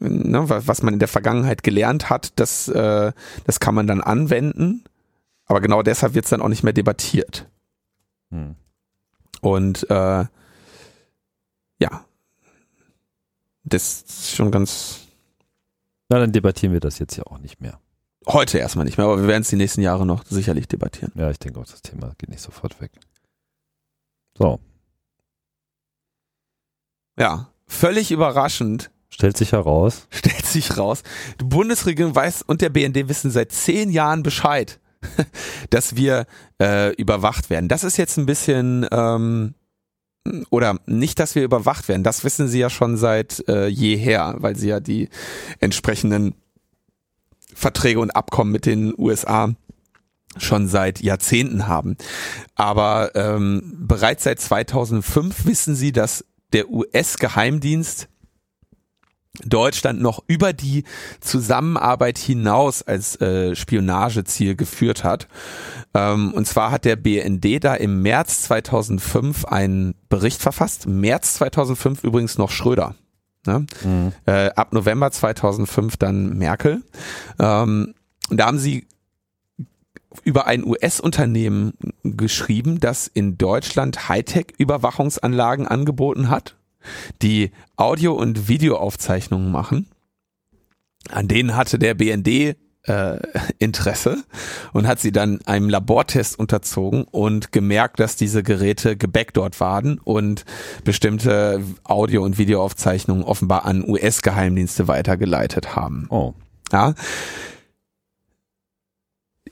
ne, wa- was man in der Vergangenheit gelernt hat, das, äh, das kann man dann anwenden. Aber genau deshalb wird es dann auch nicht mehr debattiert. Hm. Und äh, ja, das ist schon ganz Na, dann debattieren wir das jetzt ja auch nicht mehr. heute erstmal nicht mehr, aber wir werden es die nächsten Jahre noch sicherlich debattieren. Ja, ich denke auch, das Thema geht nicht sofort weg. So, Ja, völlig überraschend stellt sich heraus. (laughs) stellt sich raus, die Bundesregierung weiß und der BND wissen seit zehn Jahren Bescheid, (laughs) dass wir äh, überwacht werden. Das ist jetzt ein bisschen ähm, oder nicht, dass wir überwacht werden. Das wissen sie ja schon seit äh, jeher, weil sie ja die entsprechenden Verträge und Abkommen mit den USA schon seit Jahrzehnten haben. Aber ähm, bereits seit 2005 wissen sie, dass der US-Geheimdienst Deutschland noch über die Zusammenarbeit hinaus als äh, Spionageziel geführt hat. Ähm, und zwar hat der BND da im März 2005 einen Bericht verfasst. März 2005 übrigens noch Schröder. Ne? Mhm. Äh, ab November 2005 dann Merkel. Ähm, da haben sie über ein US-Unternehmen geschrieben, das in Deutschland Hightech-Überwachungsanlagen angeboten hat, die Audio- und Videoaufzeichnungen machen. An denen hatte der BND äh, Interesse und hat sie dann einem Labortest unterzogen und gemerkt, dass diese Geräte gebackdort waren und bestimmte Audio- und Videoaufzeichnungen offenbar an US-Geheimdienste weitergeleitet haben. Oh, Ja.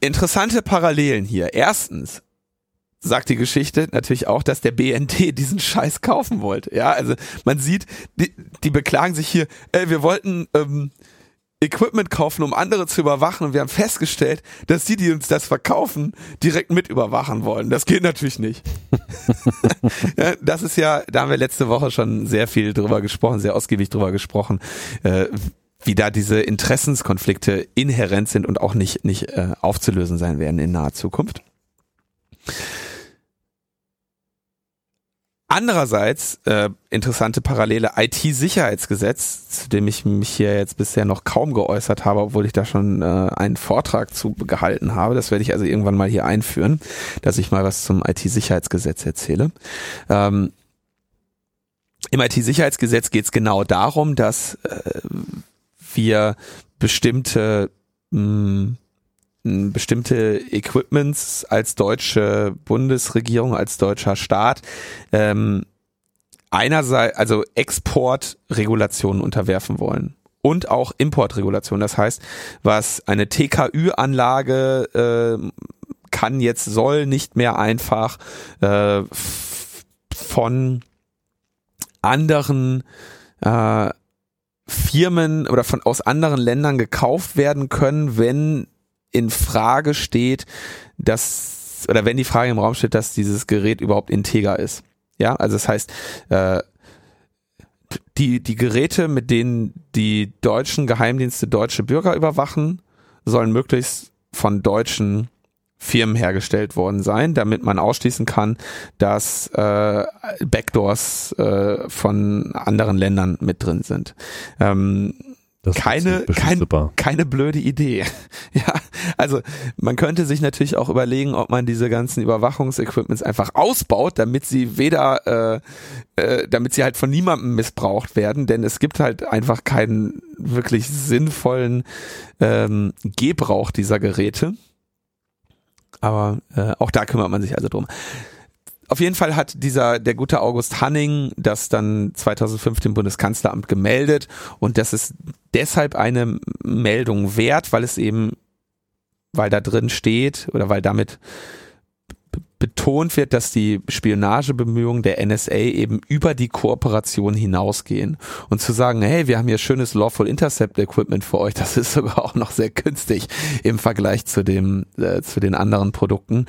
Interessante Parallelen hier. Erstens, sagt die Geschichte natürlich auch, dass der BND diesen Scheiß kaufen wollte. Ja, also man sieht, die, die beklagen sich hier, ey, wir wollten ähm, Equipment kaufen, um andere zu überwachen und wir haben festgestellt, dass die, die uns das verkaufen, direkt mit überwachen wollen. Das geht natürlich nicht. (laughs) ja, das ist ja, da haben wir letzte Woche schon sehr viel drüber gesprochen, sehr ausgiebig drüber gesprochen, äh, wie da diese Interessenskonflikte inhärent sind und auch nicht, nicht äh, aufzulösen sein werden in naher Zukunft. Andererseits äh, interessante Parallele IT-Sicherheitsgesetz, zu dem ich mich hier jetzt bisher noch kaum geäußert habe, obwohl ich da schon äh, einen Vortrag zu gehalten habe. Das werde ich also irgendwann mal hier einführen, dass ich mal was zum IT-Sicherheitsgesetz erzähle. Ähm, Im IT-Sicherheitsgesetz geht es genau darum, dass äh, wir bestimmte mh, hm, bestimmte Equipments als deutsche Bundesregierung, als deutscher Staat ähm, einerseits, also Exportregulationen unterwerfen wollen und auch Importregulationen. Das heißt, was eine TKÜ-Anlage äh, kann jetzt soll nicht mehr einfach äh, von anderen äh, Firmen oder von aus anderen Ländern gekauft werden können, wenn in Frage steht, dass, oder wenn die Frage im Raum steht, dass dieses Gerät überhaupt integer ist. Ja, also das heißt, äh, die, die Geräte, mit denen die deutschen Geheimdienste deutsche Bürger überwachen, sollen möglichst von deutschen Firmen hergestellt worden sein, damit man ausschließen kann, dass äh, Backdoors äh, von anderen Ländern mit drin sind. Ähm, das keine, kein, keine blöde Idee. (laughs) ja, also man könnte sich natürlich auch überlegen, ob man diese ganzen Überwachungsequipments einfach ausbaut, damit sie weder, äh, äh, damit sie halt von niemandem missbraucht werden, denn es gibt halt einfach keinen wirklich sinnvollen ähm, Gebrauch dieser Geräte. Aber äh, auch da kümmert man sich also drum. Auf jeden Fall hat dieser, der gute August Hanning das dann 2005 dem Bundeskanzleramt gemeldet und das ist deshalb eine Meldung wert, weil es eben, weil da drin steht oder weil damit betont wird, dass die Spionagebemühungen der NSA eben über die Kooperation hinausgehen. Und zu sagen, hey, wir haben hier schönes Lawful Intercept Equipment für euch, das ist (laughs) sogar auch noch sehr günstig im Vergleich zu dem, äh, zu den anderen Produkten.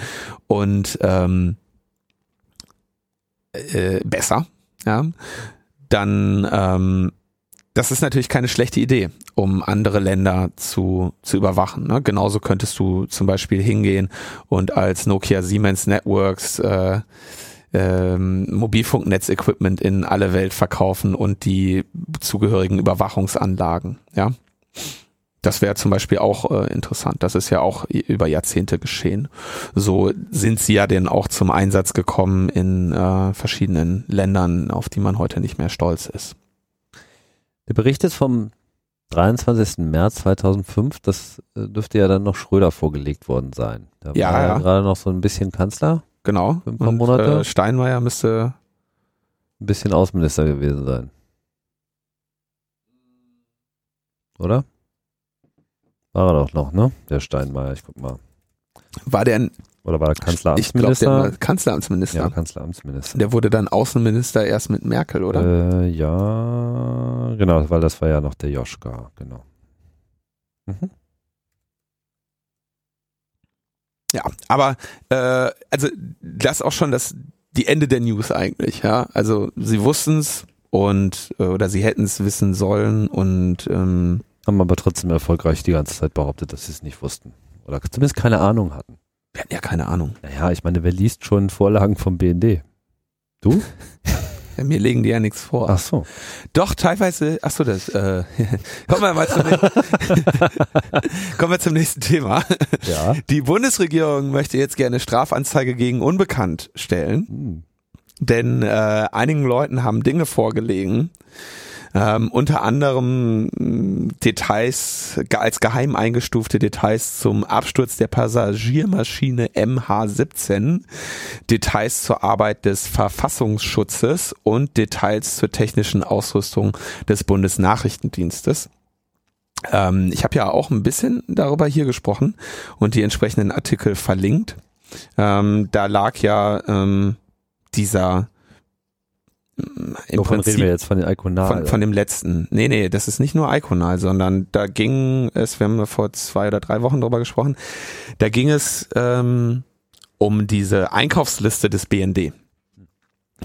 Und ähm, äh, besser, ja, dann ähm, das ist natürlich keine schlechte Idee, um andere Länder zu, zu überwachen. Ne? Genauso könntest du zum Beispiel hingehen und als Nokia Siemens Networks äh, ähm, Mobilfunknetz-Equipment in alle Welt verkaufen und die zugehörigen Überwachungsanlagen. Ja, das wäre zum Beispiel auch äh, interessant. Das ist ja auch über Jahrzehnte geschehen. So sind sie ja denn auch zum Einsatz gekommen in äh, verschiedenen Ländern, auf die man heute nicht mehr stolz ist. Der Bericht ist vom 23. März 2005. Das äh, dürfte ja dann noch Schröder vorgelegt worden sein. Da ja, war ja. gerade noch so ein bisschen Kanzler. Genau. Für ein paar Und, Monate. Äh, Steinmeier müsste ein bisschen Außenminister gewesen sein. Oder? War er doch noch, ne? Der Steinmeier, ich guck mal. War der ein oder war der Kanzleramtsminister? Ich glaube, der war Kanzleramtsminister. Ja, Kanzleramtsminister. Der wurde dann Außenminister erst mit Merkel, oder? Äh, ja, genau, weil das war ja noch der Joschka, genau. Mhm. Ja, aber äh, also das auch schon das die Ende der News eigentlich, ja. Also sie wussten es und äh, oder sie hätten es wissen sollen und ähm, haben aber trotzdem erfolgreich die ganze Zeit behauptet, dass sie es nicht wussten. Oder zumindest keine Ahnung hatten. Wir hatten ja keine Ahnung. Naja, ich meine, wer liest schon Vorlagen vom BND? Du? (laughs) Ja, mir legen die ja nichts vor. Ach so. Doch, teilweise, ach so, das, äh, (laughs) kommen wir mal zum, (laughs) kommen wir zum nächsten Thema. Ja. Die Bundesregierung möchte jetzt gerne Strafanzeige gegen Unbekannt stellen, hm. denn äh, einigen Leuten haben Dinge vorgelegen, ähm, unter anderem mm, Details, als geheim eingestufte Details zum Absturz der Passagiermaschine MH17, Details zur Arbeit des Verfassungsschutzes und Details zur technischen Ausrüstung des Bundesnachrichtendienstes. Ähm, ich habe ja auch ein bisschen darüber hier gesprochen und die entsprechenden Artikel verlinkt. Ähm, da lag ja ähm, dieser im Wovon Prinzip reden wir jetzt? Von den Iconal? von, von dem letzten. Nee, nee, das ist nicht nur Iconal, sondern da ging es, wir haben vor zwei oder drei Wochen drüber gesprochen, da ging es ähm, um diese Einkaufsliste des BND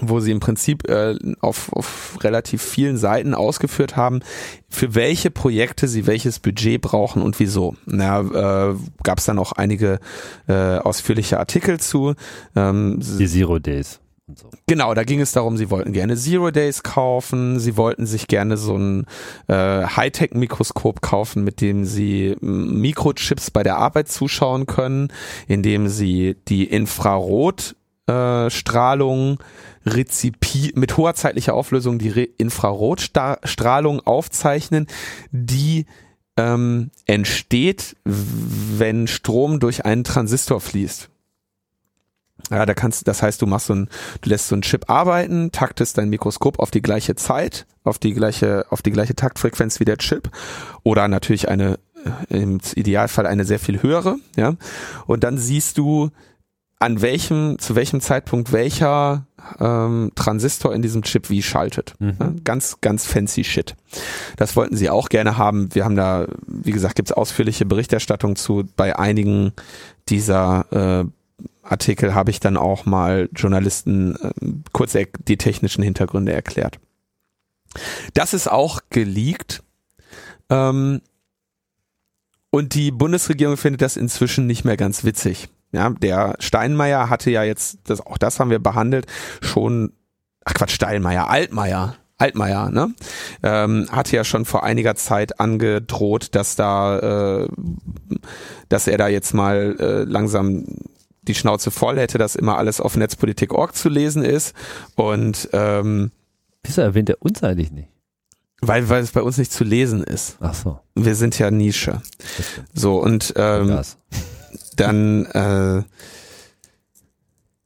wo sie im Prinzip äh, auf, auf relativ vielen Seiten ausgeführt haben, für welche Projekte sie welches Budget brauchen und wieso. Na, äh, gab es dann auch einige äh, ausführliche Artikel zu. Ähm, die Zero Days. Und so. Genau, da ging es darum, sie wollten gerne Zero Days kaufen, sie wollten sich gerne so ein äh, Hightech-Mikroskop kaufen, mit dem sie m, Mikrochips bei der Arbeit zuschauen können, indem sie die Infrarot äh, Strahlung rezipi mit hoher zeitlicher Auflösung die Infrarotstrahlung aufzeichnen, die ähm, entsteht, wenn Strom durch einen Transistor fließt. Ja, da kannst, das heißt, du machst so ein, du lässt so einen Chip arbeiten, taktest dein Mikroskop auf die gleiche Zeit, auf die gleiche, auf die gleiche Taktfrequenz wie der Chip oder natürlich eine, äh, im Idealfall eine sehr viel höhere, ja. Und dann siehst du, an welchem, zu welchem Zeitpunkt welcher ähm, Transistor in diesem Chip wie schaltet. Mhm. Ja, ganz, ganz fancy Shit. Das wollten sie auch gerne haben. Wir haben da, wie gesagt, gibt's ausführliche Berichterstattung zu. Bei einigen dieser äh, Artikel habe ich dann auch mal Journalisten äh, kurz die technischen Hintergründe erklärt. Das ist auch geleakt. Ähm, und die Bundesregierung findet das inzwischen nicht mehr ganz witzig. Ja, der Steinmeier hatte ja jetzt, das, auch das haben wir behandelt, schon, ach Quatsch, Steinmeier, Altmeier, Altmaier, ne? Ähm, hatte ja schon vor einiger Zeit angedroht, dass da, äh, dass er da jetzt mal äh, langsam die Schnauze voll hätte, dass immer alles auf Netzpolitik.org zu lesen ist. Und ähm, Wieso erwähnt er uns eigentlich nicht? weil, weil es bei uns nicht zu lesen ist. Ach so. Wir sind ja Nische. So, und ähm, (laughs) dann äh,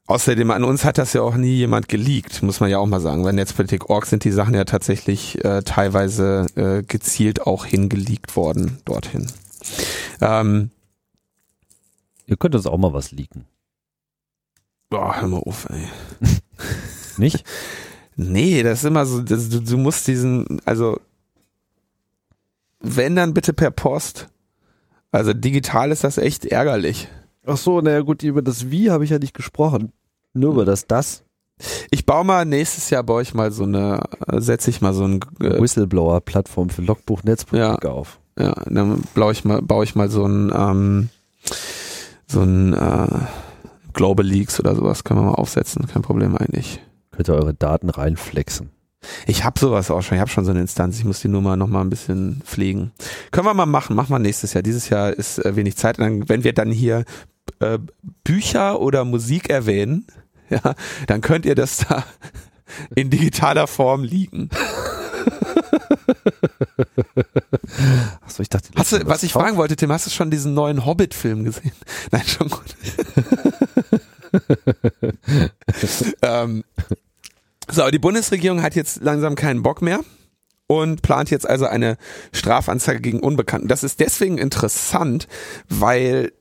außerdem an uns hat das ja auch nie jemand geleakt, muss man ja auch mal sagen. Bei Netzpolitik.org sind die Sachen ja tatsächlich äh, teilweise äh, gezielt auch hingeleakt worden dorthin. Ähm, Ihr könnt uns auch mal was leaken. Boah, hör mal auf, ey. (laughs) Nicht? Nee, das ist immer so, das, du, du musst diesen, also wenn dann bitte per Post. Also digital ist das echt ärgerlich. Ach so, naja gut, über das Wie habe ich ja nicht gesprochen. Nur über das Das. Ich baue mal nächstes Jahr baue ich mal so eine, setze ich mal so ein, äh, Whistleblower-Plattform für Logbuch Netzpolitik auf. ja, dann baue ich mal, baue ich mal so ein, ähm, so ein äh, Global Leaks oder sowas können wir mal aufsetzen, kein Problem eigentlich. Könnt ihr eure Daten reinflexen. Ich habe sowas auch schon, ich habe schon so eine Instanz, ich muss die nur mal noch mal ein bisschen pflegen. Können wir mal machen, machen wir nächstes Jahr. Dieses Jahr ist äh, wenig Zeit. Wenn wir dann hier äh, Bücher oder Musik erwähnen, (laughs) ja, dann könnt ihr das da in digitaler Form liegen. Achso, ich dachte, Hast du, was ich fragen wollte, Tim, hast du schon diesen neuen Hobbit-Film gesehen? (laughs) Nein, schon gut. (laughs) ähm, so, die Bundesregierung hat jetzt langsam keinen Bock mehr und plant jetzt also eine Strafanzeige gegen Unbekannten. Das ist deswegen interessant, weil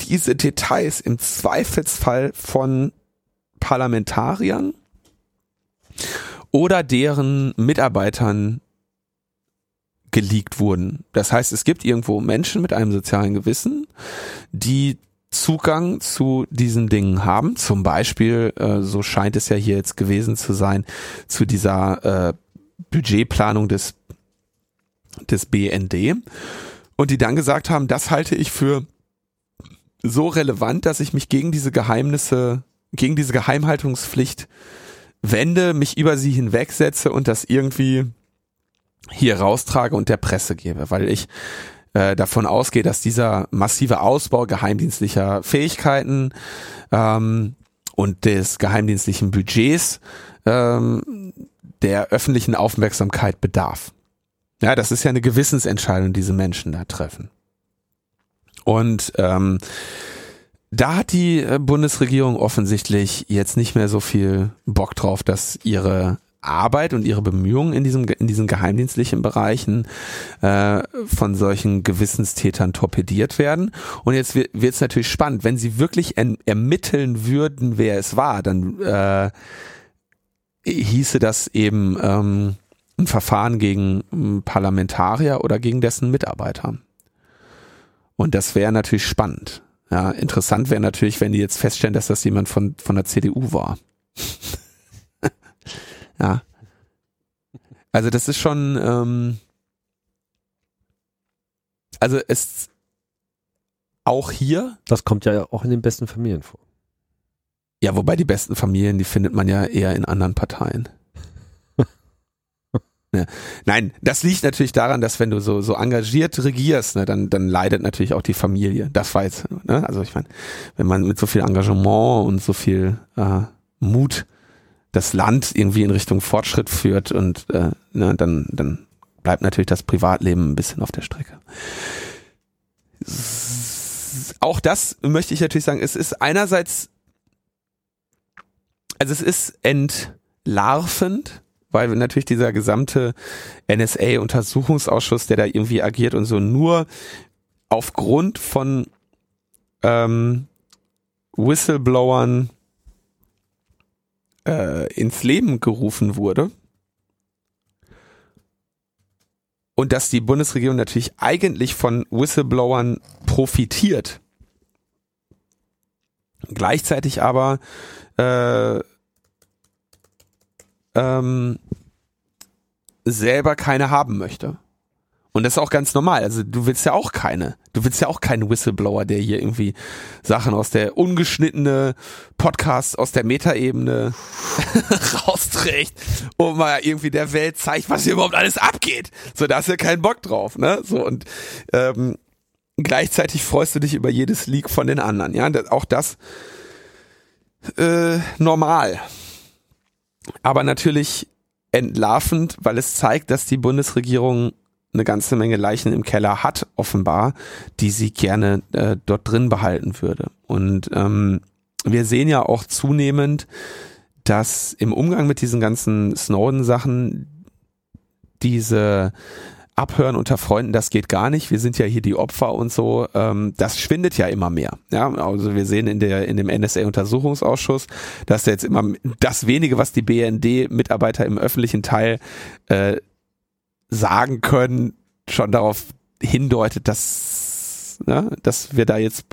diese Details im Zweifelsfall von Parlamentariern oder deren Mitarbeitern geleakt wurden. Das heißt, es gibt irgendwo Menschen mit einem sozialen Gewissen, die Zugang zu diesen Dingen haben. Zum Beispiel, äh, so scheint es ja hier jetzt gewesen zu sein, zu dieser äh, Budgetplanung des, des BND. Und die dann gesagt haben, das halte ich für so relevant, dass ich mich gegen diese Geheimnisse, gegen diese Geheimhaltungspflicht wende, mich über sie hinwegsetze und das irgendwie hier raustrage und der Presse gebe, weil ich äh, davon ausgehe, dass dieser massive Ausbau geheimdienstlicher Fähigkeiten ähm, und des geheimdienstlichen Budgets ähm, der öffentlichen Aufmerksamkeit bedarf. Ja, das ist ja eine Gewissensentscheidung, die diese Menschen da treffen. Und ähm, da hat die äh, Bundesregierung offensichtlich jetzt nicht mehr so viel Bock drauf, dass ihre Arbeit und ihre Bemühungen in diesem in diesen geheimdienstlichen Bereichen äh, von solchen Gewissenstätern torpediert werden. Und jetzt wird es natürlich spannend, wenn sie wirklich ermitteln würden, wer es war, dann äh, hieße das eben ähm, ein Verfahren gegen Parlamentarier oder gegen dessen Mitarbeiter. Und das wäre natürlich spannend. Ja, interessant wäre natürlich, wenn die jetzt feststellen, dass das jemand von, von der CDU war. (laughs) ja. Also das ist schon, ähm, also es auch hier. Das kommt ja auch in den besten Familien vor. Ja, wobei die besten Familien, die findet man ja eher in anderen Parteien. Ja. Nein, das liegt natürlich daran, dass wenn du so, so engagiert regierst, ne, dann, dann leidet natürlich auch die Familie. Das war jetzt, ne? Also ich meine, wenn man mit so viel Engagement und so viel äh, Mut das Land irgendwie in Richtung Fortschritt führt und äh, ne, dann, dann bleibt natürlich das Privatleben ein bisschen auf der Strecke. Auch das möchte ich natürlich sagen, es ist einerseits, also es ist entlarvend, weil natürlich dieser gesamte NSA-Untersuchungsausschuss, der da irgendwie agiert und so, nur aufgrund von ähm, Whistleblowern äh, ins Leben gerufen wurde. Und dass die Bundesregierung natürlich eigentlich von Whistleblowern profitiert. Gleichzeitig aber äh, ähm, selber keine haben möchte. Und das ist auch ganz normal. Also du willst ja auch keine. Du willst ja auch keinen Whistleblower, der hier irgendwie Sachen aus der ungeschnittene Podcast aus der Metaebene (laughs) rausträgt und mal irgendwie der Welt zeigt, was hier überhaupt alles abgeht. So, da hast du ja keinen Bock drauf, ne? So und ähm, gleichzeitig freust du dich über jedes Leak von den anderen. Ja, das, auch das äh, normal. Aber natürlich entlarvend, weil es zeigt, dass die Bundesregierung eine ganze Menge Leichen im Keller hat, offenbar, die sie gerne äh, dort drin behalten würde. Und ähm, wir sehen ja auch zunehmend, dass im Umgang mit diesen ganzen Snowden-Sachen diese Abhören unter Freunden, das geht gar nicht. Wir sind ja hier die Opfer und so. Ähm, das schwindet ja immer mehr. Ja, also wir sehen in der in dem NSA-Untersuchungsausschuss, dass jetzt immer das wenige, was die BND-Mitarbeiter im öffentlichen Teil äh, sagen können, schon darauf hindeutet, dass, ne, dass wir da jetzt,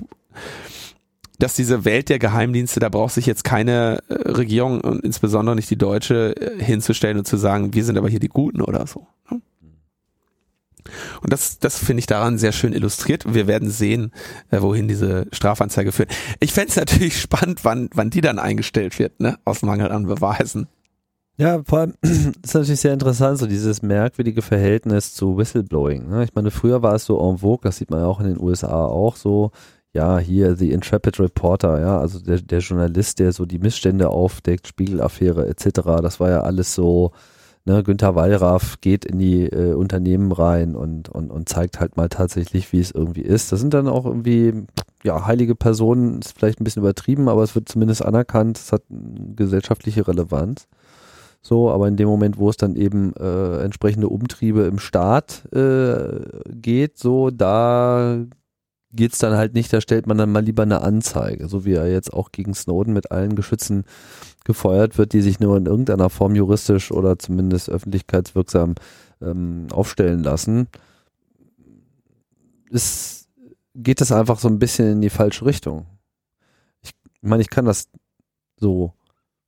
dass diese Welt der Geheimdienste, da braucht sich jetzt keine äh, Regierung und insbesondere nicht die deutsche äh, hinzustellen und zu sagen, wir sind aber hier die Guten oder so. Und das, das finde ich daran sehr schön illustriert. Wir werden sehen, äh, wohin diese Strafanzeige führt. Ich fände es natürlich (laughs) spannend, wann, wann die dann eingestellt wird, ne? aus Mangel an Beweisen. Ja, vor allem (clears throat) ist natürlich sehr interessant, so dieses merkwürdige Verhältnis zu Whistleblowing. Ne? Ich meine, früher war es so en vogue, das sieht man ja auch in den USA auch so, ja, hier The Intrepid Reporter, ja, also der, der Journalist, der so die Missstände aufdeckt, Spiegelaffäre etc., das war ja alles so, ne, Günther Wallraff geht in die äh, Unternehmen rein und, und, und zeigt halt mal tatsächlich, wie es irgendwie ist. Das sind dann auch irgendwie, ja, heilige Personen, ist vielleicht ein bisschen übertrieben, aber es wird zumindest anerkannt, es hat gesellschaftliche Relevanz. So, aber in dem Moment, wo es dann eben äh, entsprechende Umtriebe im Staat äh, geht, so, da geht's dann halt nicht, da stellt man dann mal lieber eine Anzeige, so wie er jetzt auch gegen Snowden mit allen Geschützen gefeuert wird, die sich nur in irgendeiner Form juristisch oder zumindest öffentlichkeitswirksam ähm, aufstellen lassen. Ist, geht das einfach so ein bisschen in die falsche Richtung. Ich meine, ich kann das so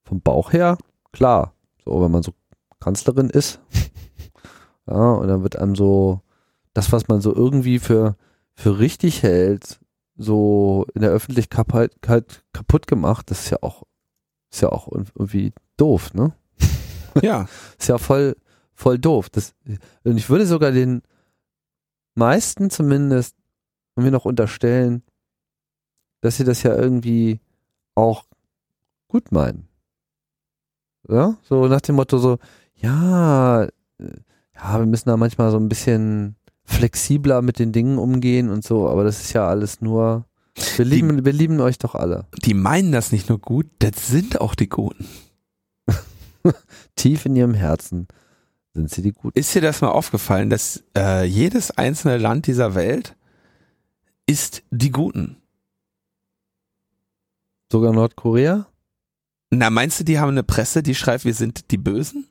vom Bauch her, klar, so, wenn man so Kanzlerin ist. (laughs) ja, und dann wird einem so das, was man so irgendwie für, für richtig hält, so in der Öffentlichkeit kaputt gemacht. Das ist ja auch, ist ja auch irgendwie doof, ne? (laughs) Ja. ist ja voll, voll doof. Das, und ich würde sogar den meisten zumindest mir noch unterstellen, dass sie das ja irgendwie auch gut meinen. Ja, so nach dem Motto so, ja, äh, ja, wir müssen da manchmal so ein bisschen flexibler mit den Dingen umgehen und so, aber das ist ja alles nur, wir lieben, die, wir lieben euch doch alle. Die meinen das nicht nur gut, das sind auch die Guten. (laughs) Tief in ihrem Herzen sind sie die Guten. Ist dir das mal aufgefallen, dass äh, jedes einzelne Land dieser Welt ist die Guten? Sogar Nordkorea? Na, meinst du, die haben eine Presse, die schreibt, wir sind die Bösen?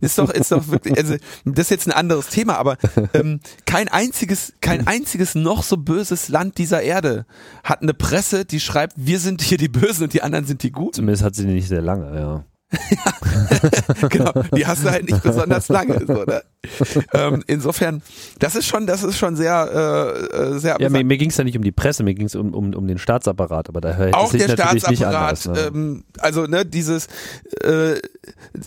Ist doch, ist doch wirklich, also das ist jetzt ein anderes Thema, aber ähm, kein einziges, kein einziges noch so böses Land dieser Erde hat eine Presse, die schreibt, wir sind hier die Bösen und die anderen sind die Guten. Zumindest hat sie nicht sehr lange, ja. (laughs) genau, die hast du halt nicht besonders lange. So, ne? ähm, insofern, das ist schon, das ist schon sehr, äh, äh sehr. Ja, mir, mir ging es ja nicht um die Presse, mir ging es um, um, um den Staatsapparat, aber da ich auch der Staatsapparat. anders. Ne? Ähm, also ne, dieses äh,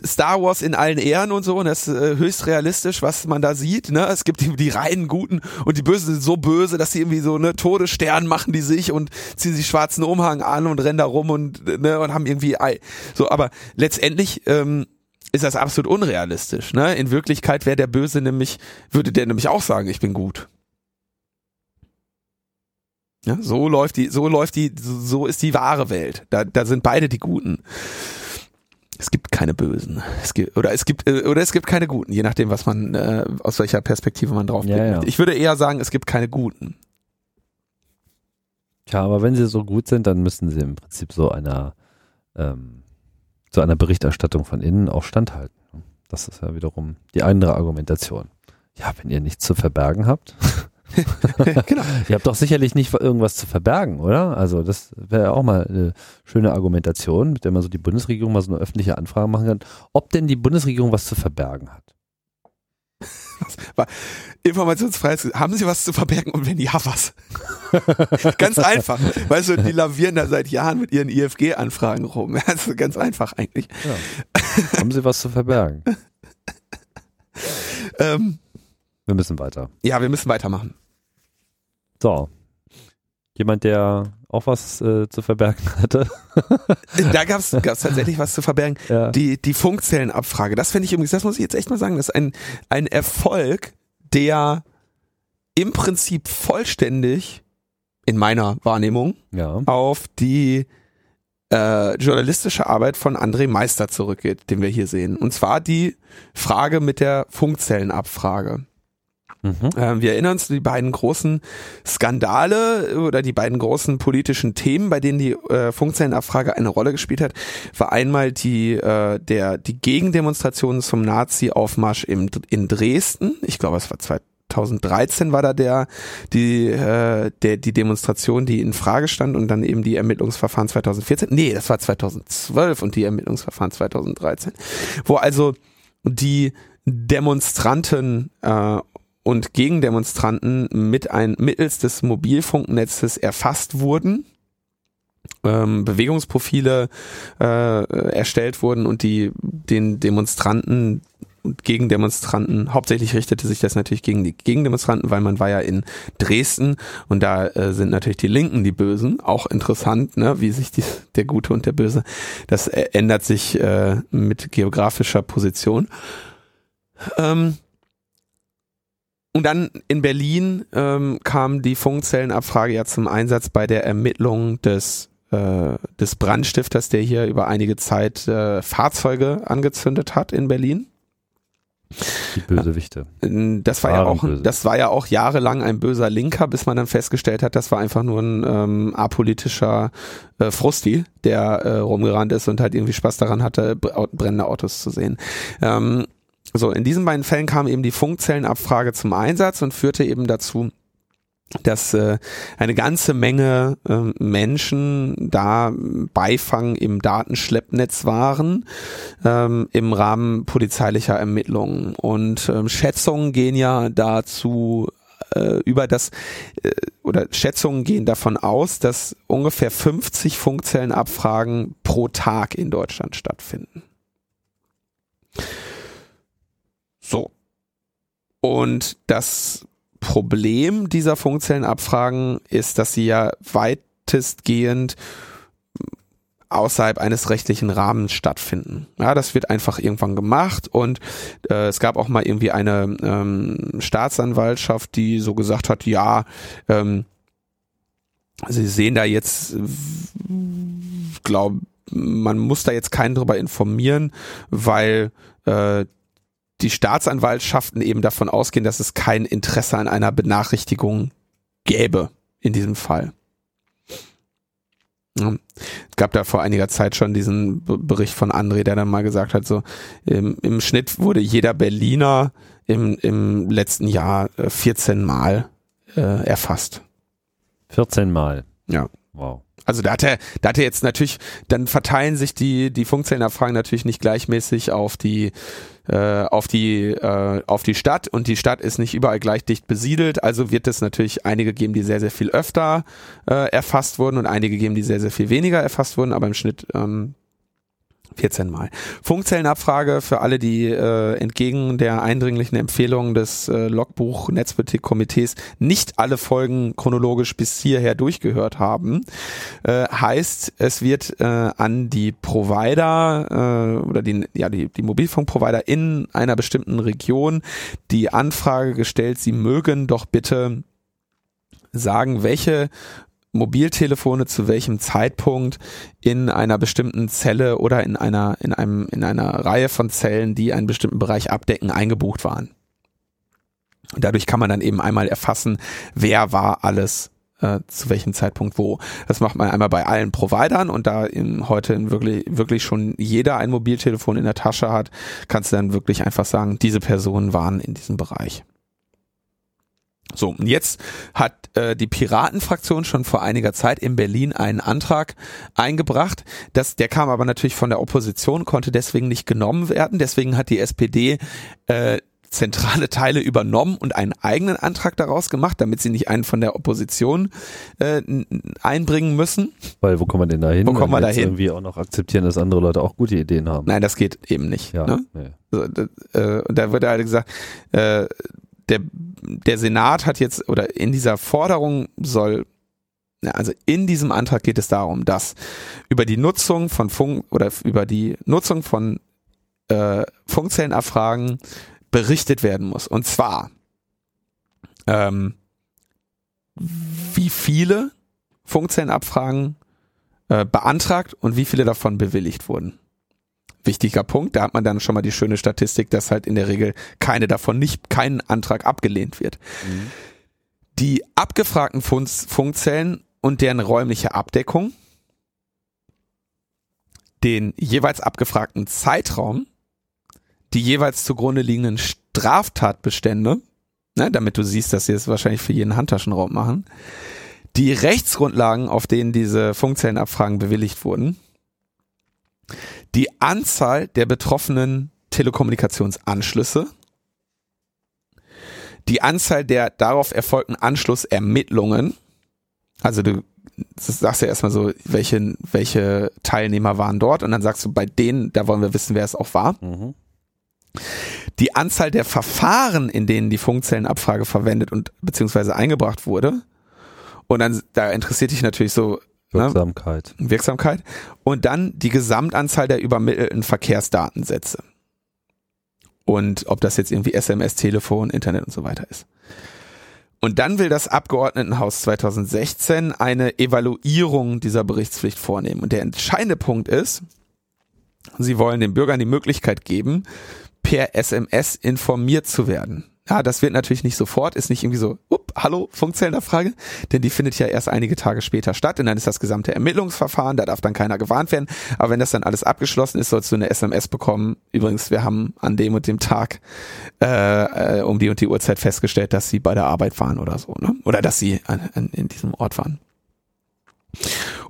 Star Wars in allen Ehren und so, und das ist äh, höchst realistisch, was man da sieht. Ne, es gibt die, die reinen Guten und die Bösen sind so böse, dass sie irgendwie so ne Todesstern machen die sich und ziehen sich schwarzen Umhang an und rennen da rum und ne und haben irgendwie so, aber letztendlich ähm, ist das absolut unrealistisch. Ne? In Wirklichkeit wäre der Böse nämlich, würde der nämlich auch sagen, ich bin gut. Ja, so läuft die, so läuft die, so ist die wahre Welt. Da, da sind beide die Guten. Es gibt keine Bösen. Es gibt, oder es gibt, äh, oder es gibt keine Guten, je nachdem, was man, äh, aus welcher Perspektive man drauf Ja, ja. Ich würde eher sagen, es gibt keine Guten. Tja, aber wenn sie so gut sind, dann müssen sie im Prinzip so einer ähm, zu einer Berichterstattung von innen auch standhalten. Das ist ja wiederum die andere Argumentation. Ja, wenn ihr nichts zu verbergen habt. (laughs) genau. (laughs) Ihr habt doch sicherlich nicht irgendwas zu verbergen, oder? Also das wäre ja auch mal eine schöne Argumentation, mit der man so die Bundesregierung mal so eine öffentliche Anfrage machen kann, ob denn die Bundesregierung was zu verbergen hat. (laughs) Informationsfreiheit, haben Sie was zu verbergen und wenn ja, was? (laughs) ganz einfach. Weißt du, die lavieren da seit Jahren mit ihren IFG-Anfragen rum. (laughs) Ist ganz einfach eigentlich. Ja. haben Sie was zu verbergen? ähm, wir müssen weiter. Ja, wir müssen weitermachen. So. Jemand, der auch was äh, zu verbergen (laughs) hatte. da gab es tatsächlich was zu verbergen. Ja. Die, die Funkzellenabfrage. Das finde ich übrigens, das muss ich jetzt echt mal sagen, das ist ein, ein Erfolg, der im Prinzip vollständig in meiner Wahrnehmung ja. auf die äh, journalistische Arbeit von André Meister zurückgeht, den wir hier sehen. Und zwar die Frage mit der Funkzellenabfrage. Mhm. Äh, wir erinnern uns die beiden großen Skandale oder die beiden großen politischen Themen, bei denen die äh, Funkzellenabfrage eine Rolle gespielt hat, war einmal die äh, der die Gegendemonstration zum Nazi-Aufmarsch in Dresden. Ich glaube, es war 2013 war da der die äh, der die Demonstration, die in Frage stand und dann eben die Ermittlungsverfahren 2014. Nee, das war 2012 und die Ermittlungsverfahren 2013, wo also die Demonstranten äh, und Gegendemonstranten mit ein, mittels des Mobilfunknetzes erfasst wurden. Ähm, Bewegungsprofile äh, erstellt wurden und die den Demonstranten und Gegendemonstranten, hauptsächlich richtete sich das natürlich gegen die Gegendemonstranten, weil man war ja in Dresden und da äh, sind natürlich die Linken die Bösen. Auch interessant, ne, wie sich die, der Gute und der Böse, das äh, ändert sich äh, mit geografischer Position. Ähm, und dann in Berlin ähm, kam die Funkzellenabfrage ja zum Einsatz bei der Ermittlung des äh, des Brandstifters, der hier über einige Zeit äh, Fahrzeuge angezündet hat in Berlin. Die Bösewichte. Äh, das war ja auch, das war ja auch jahrelang ein böser Linker, bis man dann festgestellt hat, das war einfach nur ein ähm, apolitischer äh, Frusti, der äh, rumgerannt ist und halt irgendwie Spaß daran hatte, brennende Autos zu sehen. Ähm, so, in diesen beiden Fällen kam eben die Funkzellenabfrage zum Einsatz und führte eben dazu, dass äh, eine ganze Menge äh, Menschen da Beifang im Datenschleppnetz waren ähm, im Rahmen polizeilicher Ermittlungen. Und ähm, Schätzungen gehen ja dazu äh, über das äh, oder Schätzungen gehen davon aus, dass ungefähr 50 Funkzellenabfragen pro Tag in Deutschland stattfinden. Und das Problem dieser Funkzellenabfragen ist, dass sie ja weitestgehend außerhalb eines rechtlichen Rahmens stattfinden. Ja, das wird einfach irgendwann gemacht und äh, es gab auch mal irgendwie eine ähm, Staatsanwaltschaft, die so gesagt hat, ja, ähm, sie sehen da jetzt, glaube man muss da jetzt keinen drüber informieren, weil äh, die Staatsanwaltschaften eben davon ausgehen, dass es kein Interesse an einer Benachrichtigung gäbe in diesem Fall. Es gab da vor einiger Zeit schon diesen Bericht von André, der dann mal gesagt hat, so im, im Schnitt wurde jeder Berliner im, im letzten Jahr 14 äh, Mal äh, erfasst. 14 Mal. Ja. Wow. Also da hat er, da hat er jetzt natürlich, dann verteilen sich die, die Funkzellenabfragen natürlich nicht gleichmäßig auf die, äh, auf die, äh, auf die Stadt. Und die Stadt ist nicht überall gleich dicht besiedelt, also wird es natürlich einige geben, die sehr, sehr viel öfter äh, erfasst wurden und einige geben, die sehr, sehr viel weniger erfasst wurden, aber im Schnitt ähm, 14 Mal. Funkzellenabfrage für alle, die äh, entgegen der eindringlichen Empfehlung des äh, Logbuch Netzpolitik-Komitees nicht alle Folgen chronologisch bis hierher durchgehört haben. Äh, heißt, es wird äh, an die Provider äh, oder die, ja, die, die Mobilfunkprovider in einer bestimmten Region die Anfrage gestellt, sie mögen doch bitte sagen, welche Mobiltelefone zu welchem Zeitpunkt in einer bestimmten Zelle oder in einer, in einem, in einer Reihe von Zellen, die einen bestimmten Bereich abdecken, eingebucht waren. Und dadurch kann man dann eben einmal erfassen, wer war alles äh, zu welchem Zeitpunkt wo. Das macht man einmal bei allen Providern und da in, heute in wirklich, wirklich schon jeder ein Mobiltelefon in der Tasche hat, kannst du dann wirklich einfach sagen, diese Personen waren in diesem Bereich. So, und jetzt hat äh, die Piratenfraktion schon vor einiger Zeit in Berlin einen Antrag eingebracht. Das, der kam aber natürlich von der Opposition, konnte deswegen nicht genommen werden. Deswegen hat die SPD äh, zentrale Teile übernommen und einen eigenen Antrag daraus gemacht, damit sie nicht einen von der Opposition äh, einbringen müssen. Weil wo kommen wir denn da hin? Wo kommen wir da hin? irgendwie auch noch akzeptieren, dass andere Leute auch gute Ideen haben. Nein, das geht eben nicht. Ja, ne? nee. so, äh, und da wird halt gesagt, äh, der, der Senat hat jetzt, oder in dieser Forderung soll, also in diesem Antrag geht es darum, dass über die Nutzung von Funk oder über die Nutzung von äh, Funkzellenabfragen berichtet werden muss. Und zwar, ähm, wie viele Funkzellenabfragen äh, beantragt und wie viele davon bewilligt wurden wichtiger Punkt. Da hat man dann schon mal die schöne Statistik, dass halt in der Regel keine davon nicht, kein Antrag abgelehnt wird. Mhm. Die abgefragten Fun Funkzellen und deren räumliche Abdeckung, den jeweils abgefragten Zeitraum, die jeweils zugrunde liegenden Straftatbestände, ne, damit du siehst, dass sie es wahrscheinlich für jeden Handtaschenraub machen, die Rechtsgrundlagen, auf denen diese Funkzellenabfragen bewilligt wurden, die Anzahl der betroffenen Telekommunikationsanschlüsse, die Anzahl der darauf erfolgten Anschlussermittlungen, also du sagst ja erstmal so, welche, welche Teilnehmer waren dort und dann sagst du, bei denen, da wollen wir wissen, wer es auch war. Mhm. Die Anzahl der Verfahren, in denen die Funkzellenabfrage verwendet und beziehungsweise eingebracht wurde. Und dann, da interessiert dich natürlich so? Wirksamkeit. Ne? Wirksamkeit. Und dann die Gesamtanzahl der übermittelten Verkehrsdatensätze. Und ob das jetzt irgendwie SMS, Telefon, Internet und so weiter ist. Und dann will das Abgeordnetenhaus 2016 eine Evaluierung dieser Berichtspflicht vornehmen. Und der entscheidende Punkt ist, sie wollen den Bürgern die Möglichkeit geben, per SMS informiert zu werden. Ja, das wird natürlich nicht sofort, ist nicht irgendwie so, up, hallo, Funkzellenabfrage, denn die findet ja erst einige Tage später statt und dann ist das gesamte Ermittlungsverfahren, da darf dann keiner gewarnt werden. Aber wenn das dann alles abgeschlossen ist, sollst du eine SMS bekommen. Übrigens, wir haben an dem und dem Tag äh, äh, um die und die Uhrzeit festgestellt, dass sie bei der Arbeit waren oder so, ne? Oder dass sie an, an, in diesem Ort waren.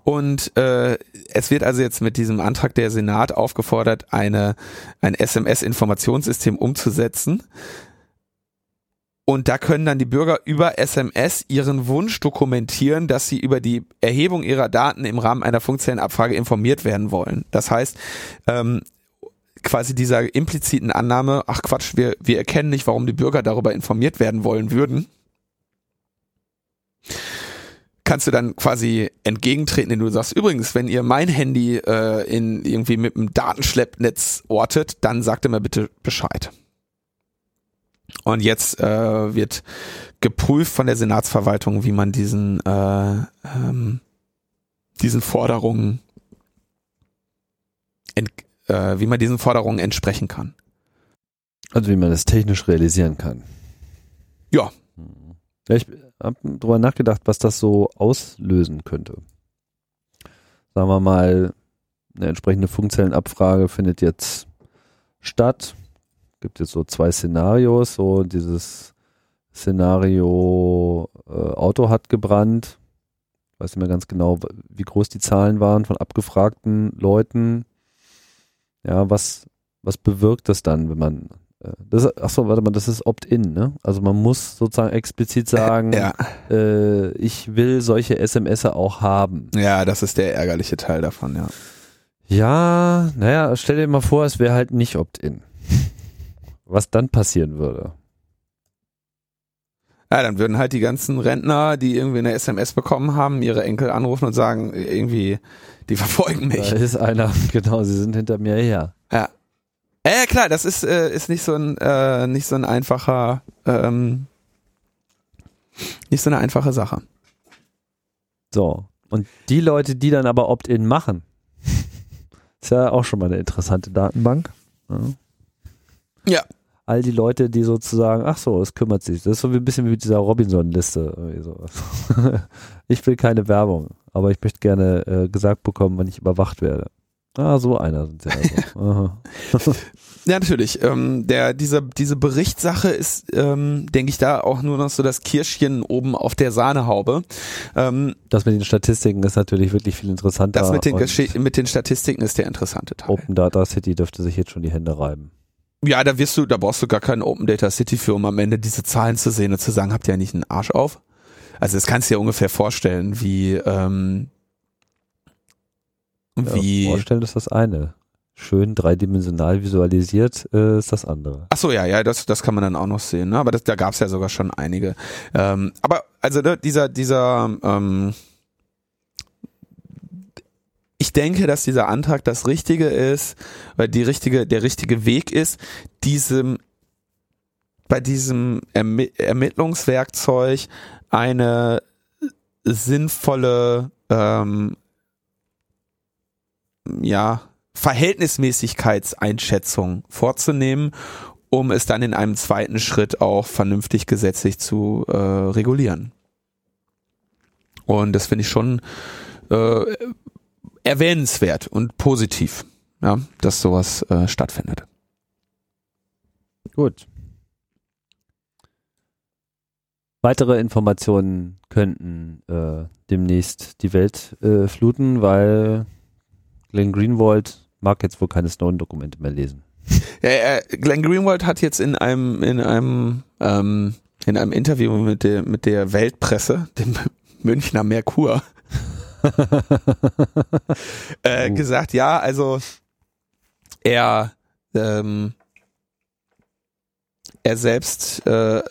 Und äh, es wird also jetzt mit diesem Antrag der Senat aufgefordert, eine ein SMS-Informationssystem umzusetzen, und da können dann die Bürger über SMS ihren Wunsch dokumentieren, dass sie über die Erhebung ihrer Daten im Rahmen einer funktionellen Abfrage informiert werden wollen. Das heißt, ähm, quasi dieser impliziten Annahme, ach Quatsch, wir, wir erkennen nicht, warum die Bürger darüber informiert werden wollen würden, kannst du dann quasi entgegentreten, indem du sagst, übrigens, wenn ihr mein Handy äh, in irgendwie mit einem Datenschleppnetz ortet, dann sagt ihr mir bitte Bescheid. Und jetzt äh, wird geprüft von der Senatsverwaltung, wie man diesen, äh, ähm, diesen Forderungen äh, wie man diesen Forderungen entsprechen kann. Also wie man das technisch realisieren kann. Ja. ja ich habe drüber nachgedacht, was das so auslösen könnte. Sagen wir mal, eine entsprechende Funkzellenabfrage findet jetzt statt. Gibt jetzt so zwei Szenarios, so dieses Szenario äh, Auto hat gebrannt. Ich weiß nicht mehr ganz genau, wie groß die Zahlen waren von abgefragten Leuten. Ja, was, was bewirkt das dann, wenn man äh, das, achso, warte mal, das ist Opt-in, ne? Also man muss sozusagen explizit sagen, ja. äh, ich will solche SMS auch haben. Ja, das ist der ärgerliche Teil davon, ja. Ja, naja, stell dir mal vor, es wäre halt nicht Opt-in. Was dann passieren würde. Ja, dann würden halt die ganzen Rentner, die irgendwie eine SMS bekommen haben, ihre Enkel anrufen und sagen, irgendwie, die (laughs) verfolgen mich. Da ist einer, (laughs) genau, sie sind hinter mir her. Ja. Ja, klar, das ist, äh, ist nicht so ein, äh, nicht so ein einfacher, ähm, nicht so eine einfache Sache. So. Und die Leute, die dann aber Opt-in machen, (laughs) ist ja auch schon mal eine interessante Datenbank. Ja. ja. All die Leute, die sozusagen, ach so, es kümmert sich. Das ist so ein bisschen wie mit dieser Robinson-Liste. (laughs) ich will keine Werbung, aber ich möchte gerne äh, gesagt bekommen, wann ich überwacht werde. Ah, so einer sind sie also. (laughs) (laughs) ja, natürlich. Ähm, der, diese, diese Berichtssache ist, ähm, denke ich, da auch nur noch so das Kirschchen oben auf der Sahnehaube. Ähm, das mit den Statistiken ist natürlich wirklich viel interessanter. Das mit den, mit den Statistiken ist der interessante Teil. Open Data City dürfte sich jetzt schon die Hände reiben. Ja, da wirst du, da brauchst du gar keinen Open Data City für, um am Ende diese Zahlen zu sehen und zu sagen, habt ihr ja nicht einen Arsch auf? Also das kannst du dir ungefähr vorstellen, wie ähm, wie ja, vorstellen ist das eine. Schön dreidimensional visualisiert äh, ist das andere. Ach so, ja, ja, das, das kann man dann auch noch sehen. Ne? Aber das, da gab es ja sogar schon einige. Ähm, aber also ne, dieser, dieser, ähm, ich denke, dass dieser Antrag das Richtige ist, weil die richtige, der richtige Weg ist, diesem bei diesem Ermi Ermittlungswerkzeug eine sinnvolle ähm, ja, Verhältnismäßigkeitseinschätzung vorzunehmen, um es dann in einem zweiten Schritt auch vernünftig gesetzlich zu äh, regulieren. Und das finde ich schon äh, erwähnenswert und positiv, ja, dass sowas äh, stattfindet. Gut. Weitere Informationen könnten äh, demnächst die Welt äh, fluten, weil Glenn Greenwald mag jetzt wohl keine Snowden-Dokumente mehr lesen. Ja, äh, Glenn Greenwald hat jetzt in einem in einem ähm, in einem Interview mit der mit der Weltpresse, dem Münchner Merkur, (laughs) äh, uh. gesagt, ja, also er ähm, er selbst äh,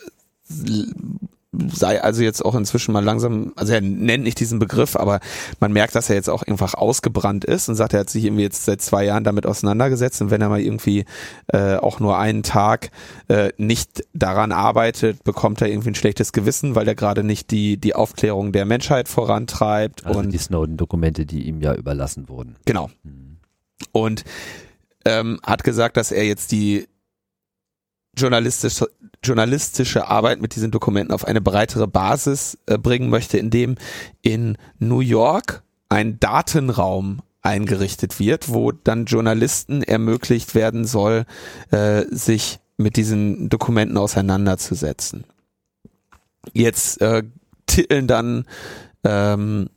sei also jetzt auch inzwischen mal langsam, also er nennt nicht diesen Begriff, aber man merkt, dass er jetzt auch einfach ausgebrannt ist und sagt, er hat sich irgendwie jetzt seit zwei Jahren damit auseinandergesetzt und wenn er mal irgendwie äh, auch nur einen Tag äh, nicht daran arbeitet, bekommt er irgendwie ein schlechtes Gewissen, weil er gerade nicht die, die Aufklärung der Menschheit vorantreibt. Also und die Snowden-Dokumente, die ihm ja überlassen wurden. Genau. Hm. Und ähm, hat gesagt, dass er jetzt die journalistische, journalistische Arbeit mit diesen Dokumenten auf eine breitere Basis äh, bringen möchte, indem in New York ein Datenraum eingerichtet wird, wo dann Journalisten ermöglicht werden soll, äh, sich mit diesen Dokumenten auseinanderzusetzen. Jetzt äh, titeln dann ähm,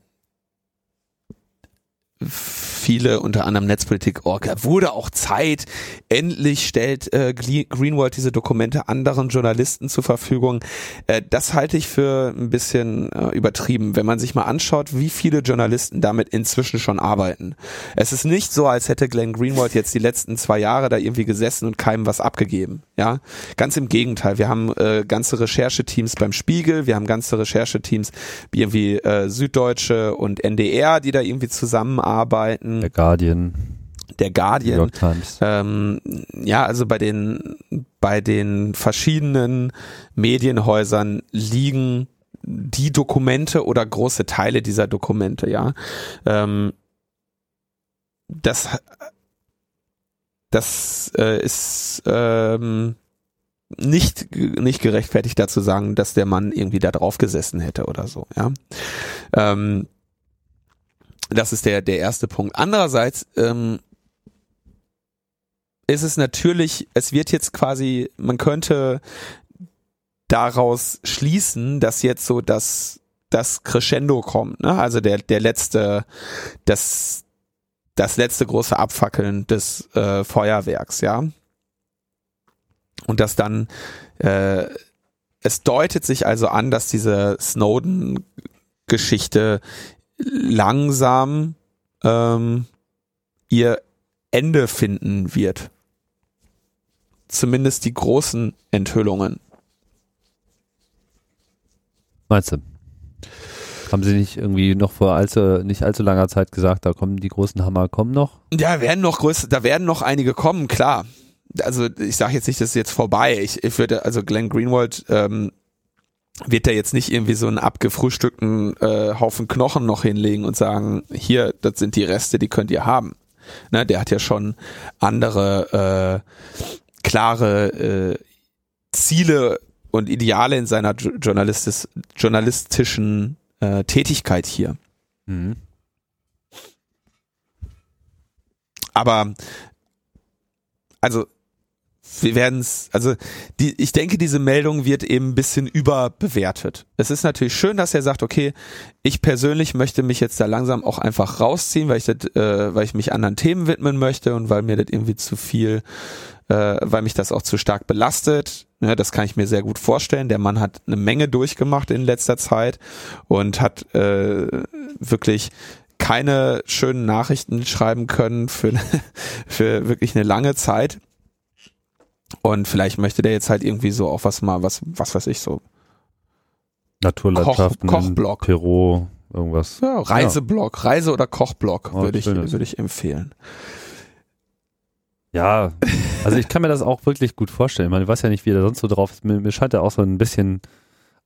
viele, unter anderem Netzpolitik.org, wurde auch Zeit. Endlich stellt äh, Greenwald diese Dokumente anderen Journalisten zur Verfügung. Äh, das halte ich für ein bisschen äh, übertrieben, wenn man sich mal anschaut, wie viele Journalisten damit inzwischen schon arbeiten. Es ist nicht so, als hätte Glenn Greenwald jetzt die letzten zwei Jahre da irgendwie gesessen und keinem was abgegeben. Ja, ganz im Gegenteil. Wir haben äh, ganze Rechercheteams beim Spiegel, wir haben ganze Rechercheteams wie irgendwie äh, Süddeutsche und NDR, die da irgendwie zusammenarbeiten. Der Guardian. Der Guardian. New York Times. Ähm, ja, also bei den bei den verschiedenen Medienhäusern liegen die Dokumente oder große Teile dieser Dokumente, ja. Ähm, das das äh, ist ähm, nicht, nicht gerechtfertigt dazu sagen, dass der Mann irgendwie da drauf gesessen hätte oder so, ja. Ähm, das ist der, der erste Punkt. Andererseits ähm, ist es natürlich, es wird jetzt quasi, man könnte daraus schließen, dass jetzt so das, das Crescendo kommt, ne? Also der, der letzte, das, das letzte große Abfackeln des äh, Feuerwerks, ja. Und dass dann, äh, es deutet sich also an, dass diese Snowden-Geschichte langsam ähm, ihr Ende finden wird. Zumindest die großen Enthüllungen. Meinst du? Haben sie nicht irgendwie noch vor allzu, nicht allzu langer Zeit gesagt, da kommen die großen Hammer, kommen noch? Ja, werden noch größer, da werden noch einige kommen, klar. Also ich sage jetzt nicht, das ist jetzt vorbei. Ich, ich würde, also Glenn Greenwald ähm, wird da jetzt nicht irgendwie so einen abgefrühstückten äh, Haufen Knochen noch hinlegen und sagen, hier, das sind die Reste, die könnt ihr haben. Ne, der hat ja schon andere äh, klare äh, Ziele und Ideale in seiner Journalistis journalistischen äh, Tätigkeit hier. Mhm. Aber also wir werden es, also die, ich denke, diese Meldung wird eben ein bisschen überbewertet. Es ist natürlich schön, dass er sagt, okay, ich persönlich möchte mich jetzt da langsam auch einfach rausziehen, weil ich das, äh, weil ich mich anderen Themen widmen möchte und weil mir das irgendwie zu viel, äh, weil mich das auch zu stark belastet. Ja, das kann ich mir sehr gut vorstellen. Der Mann hat eine Menge durchgemacht in letzter Zeit und hat äh, wirklich keine schönen Nachrichten schreiben können für, (laughs) für wirklich eine lange Zeit. Und vielleicht möchte der jetzt halt irgendwie so auch was mal, was, was weiß ich so. Naturlandschaften, Koch, Kochblock. Peru, irgendwas. Ja, Reiseblock, ja. Reise- oder Kochblock oh, würde ich, würde ich empfehlen. Ja, also ich kann mir das auch wirklich gut vorstellen. Man weiß ja nicht, wie er sonst so drauf ist. Mir, mir scheint er auch so ein bisschen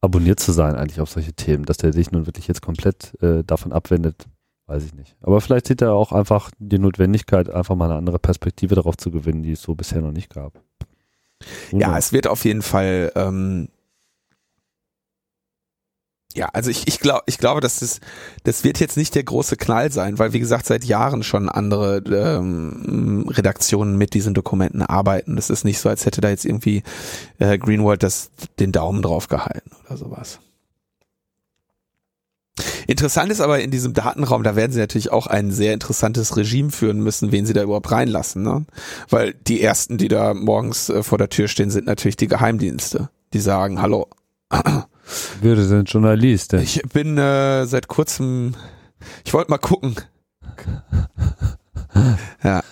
abonniert zu sein eigentlich auf solche Themen, dass der sich nun wirklich jetzt komplett äh, davon abwendet, weiß ich nicht. Aber vielleicht sieht er auch einfach die Notwendigkeit, einfach mal eine andere Perspektive darauf zu gewinnen, die es so bisher noch nicht gab. Ja, es wird auf jeden Fall. Ähm, ja, also ich, ich glaube, ich glaube, dass das, das wird jetzt nicht der große Knall sein, weil wie gesagt seit Jahren schon andere ähm, Redaktionen mit diesen Dokumenten arbeiten. Das ist nicht so, als hätte da jetzt irgendwie äh, Greenwald das den Daumen drauf gehalten oder sowas. Interessant ist aber in diesem Datenraum, da werden sie natürlich auch ein sehr interessantes Regime führen müssen, wen sie da überhaupt reinlassen, ne? Weil die ersten, die da morgens äh, vor der Tür stehen, sind natürlich die Geheimdienste. Die sagen, hallo. Würde sind Journalist. Denn? Ich bin äh, seit kurzem, ich wollte mal gucken. (laughs) ja.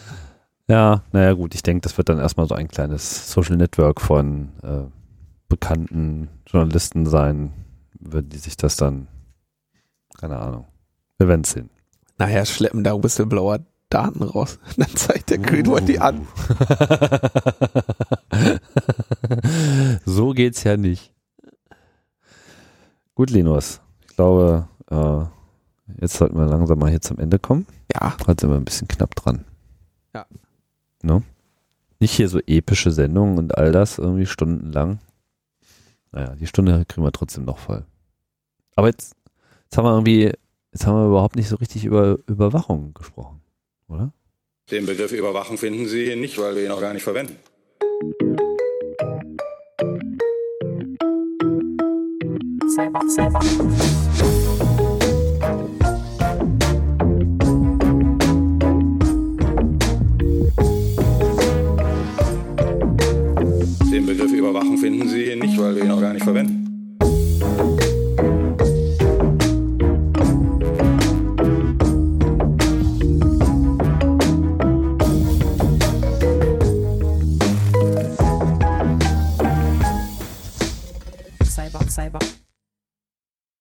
Ja, naja gut, ich denke, das wird dann erstmal so ein kleines Social Network von äh, bekannten Journalisten sein, würden die sich das dann keine Ahnung. Wir werden es sehen. Naja, schleppen da Whistleblower Daten raus. (laughs) Dann zeigt der uh. die an. (laughs) so geht's ja nicht. Gut, Linus. Ich glaube, äh, jetzt sollten wir langsam mal hier zum Ende kommen. Ja. Heute sind wir ein bisschen knapp dran. Ja. No? Nicht hier so epische Sendungen und all das irgendwie stundenlang. Naja, die Stunde kriegen wir trotzdem noch voll. Aber jetzt Jetzt haben wir irgendwie, jetzt haben wir überhaupt nicht so richtig über Überwachung gesprochen, oder? Den Begriff Überwachung finden Sie hier nicht, weil wir ihn auch gar nicht verwenden. Den Begriff Überwachung finden Sie hier nicht, weil wir ihn auch gar nicht verwenden. 赛博。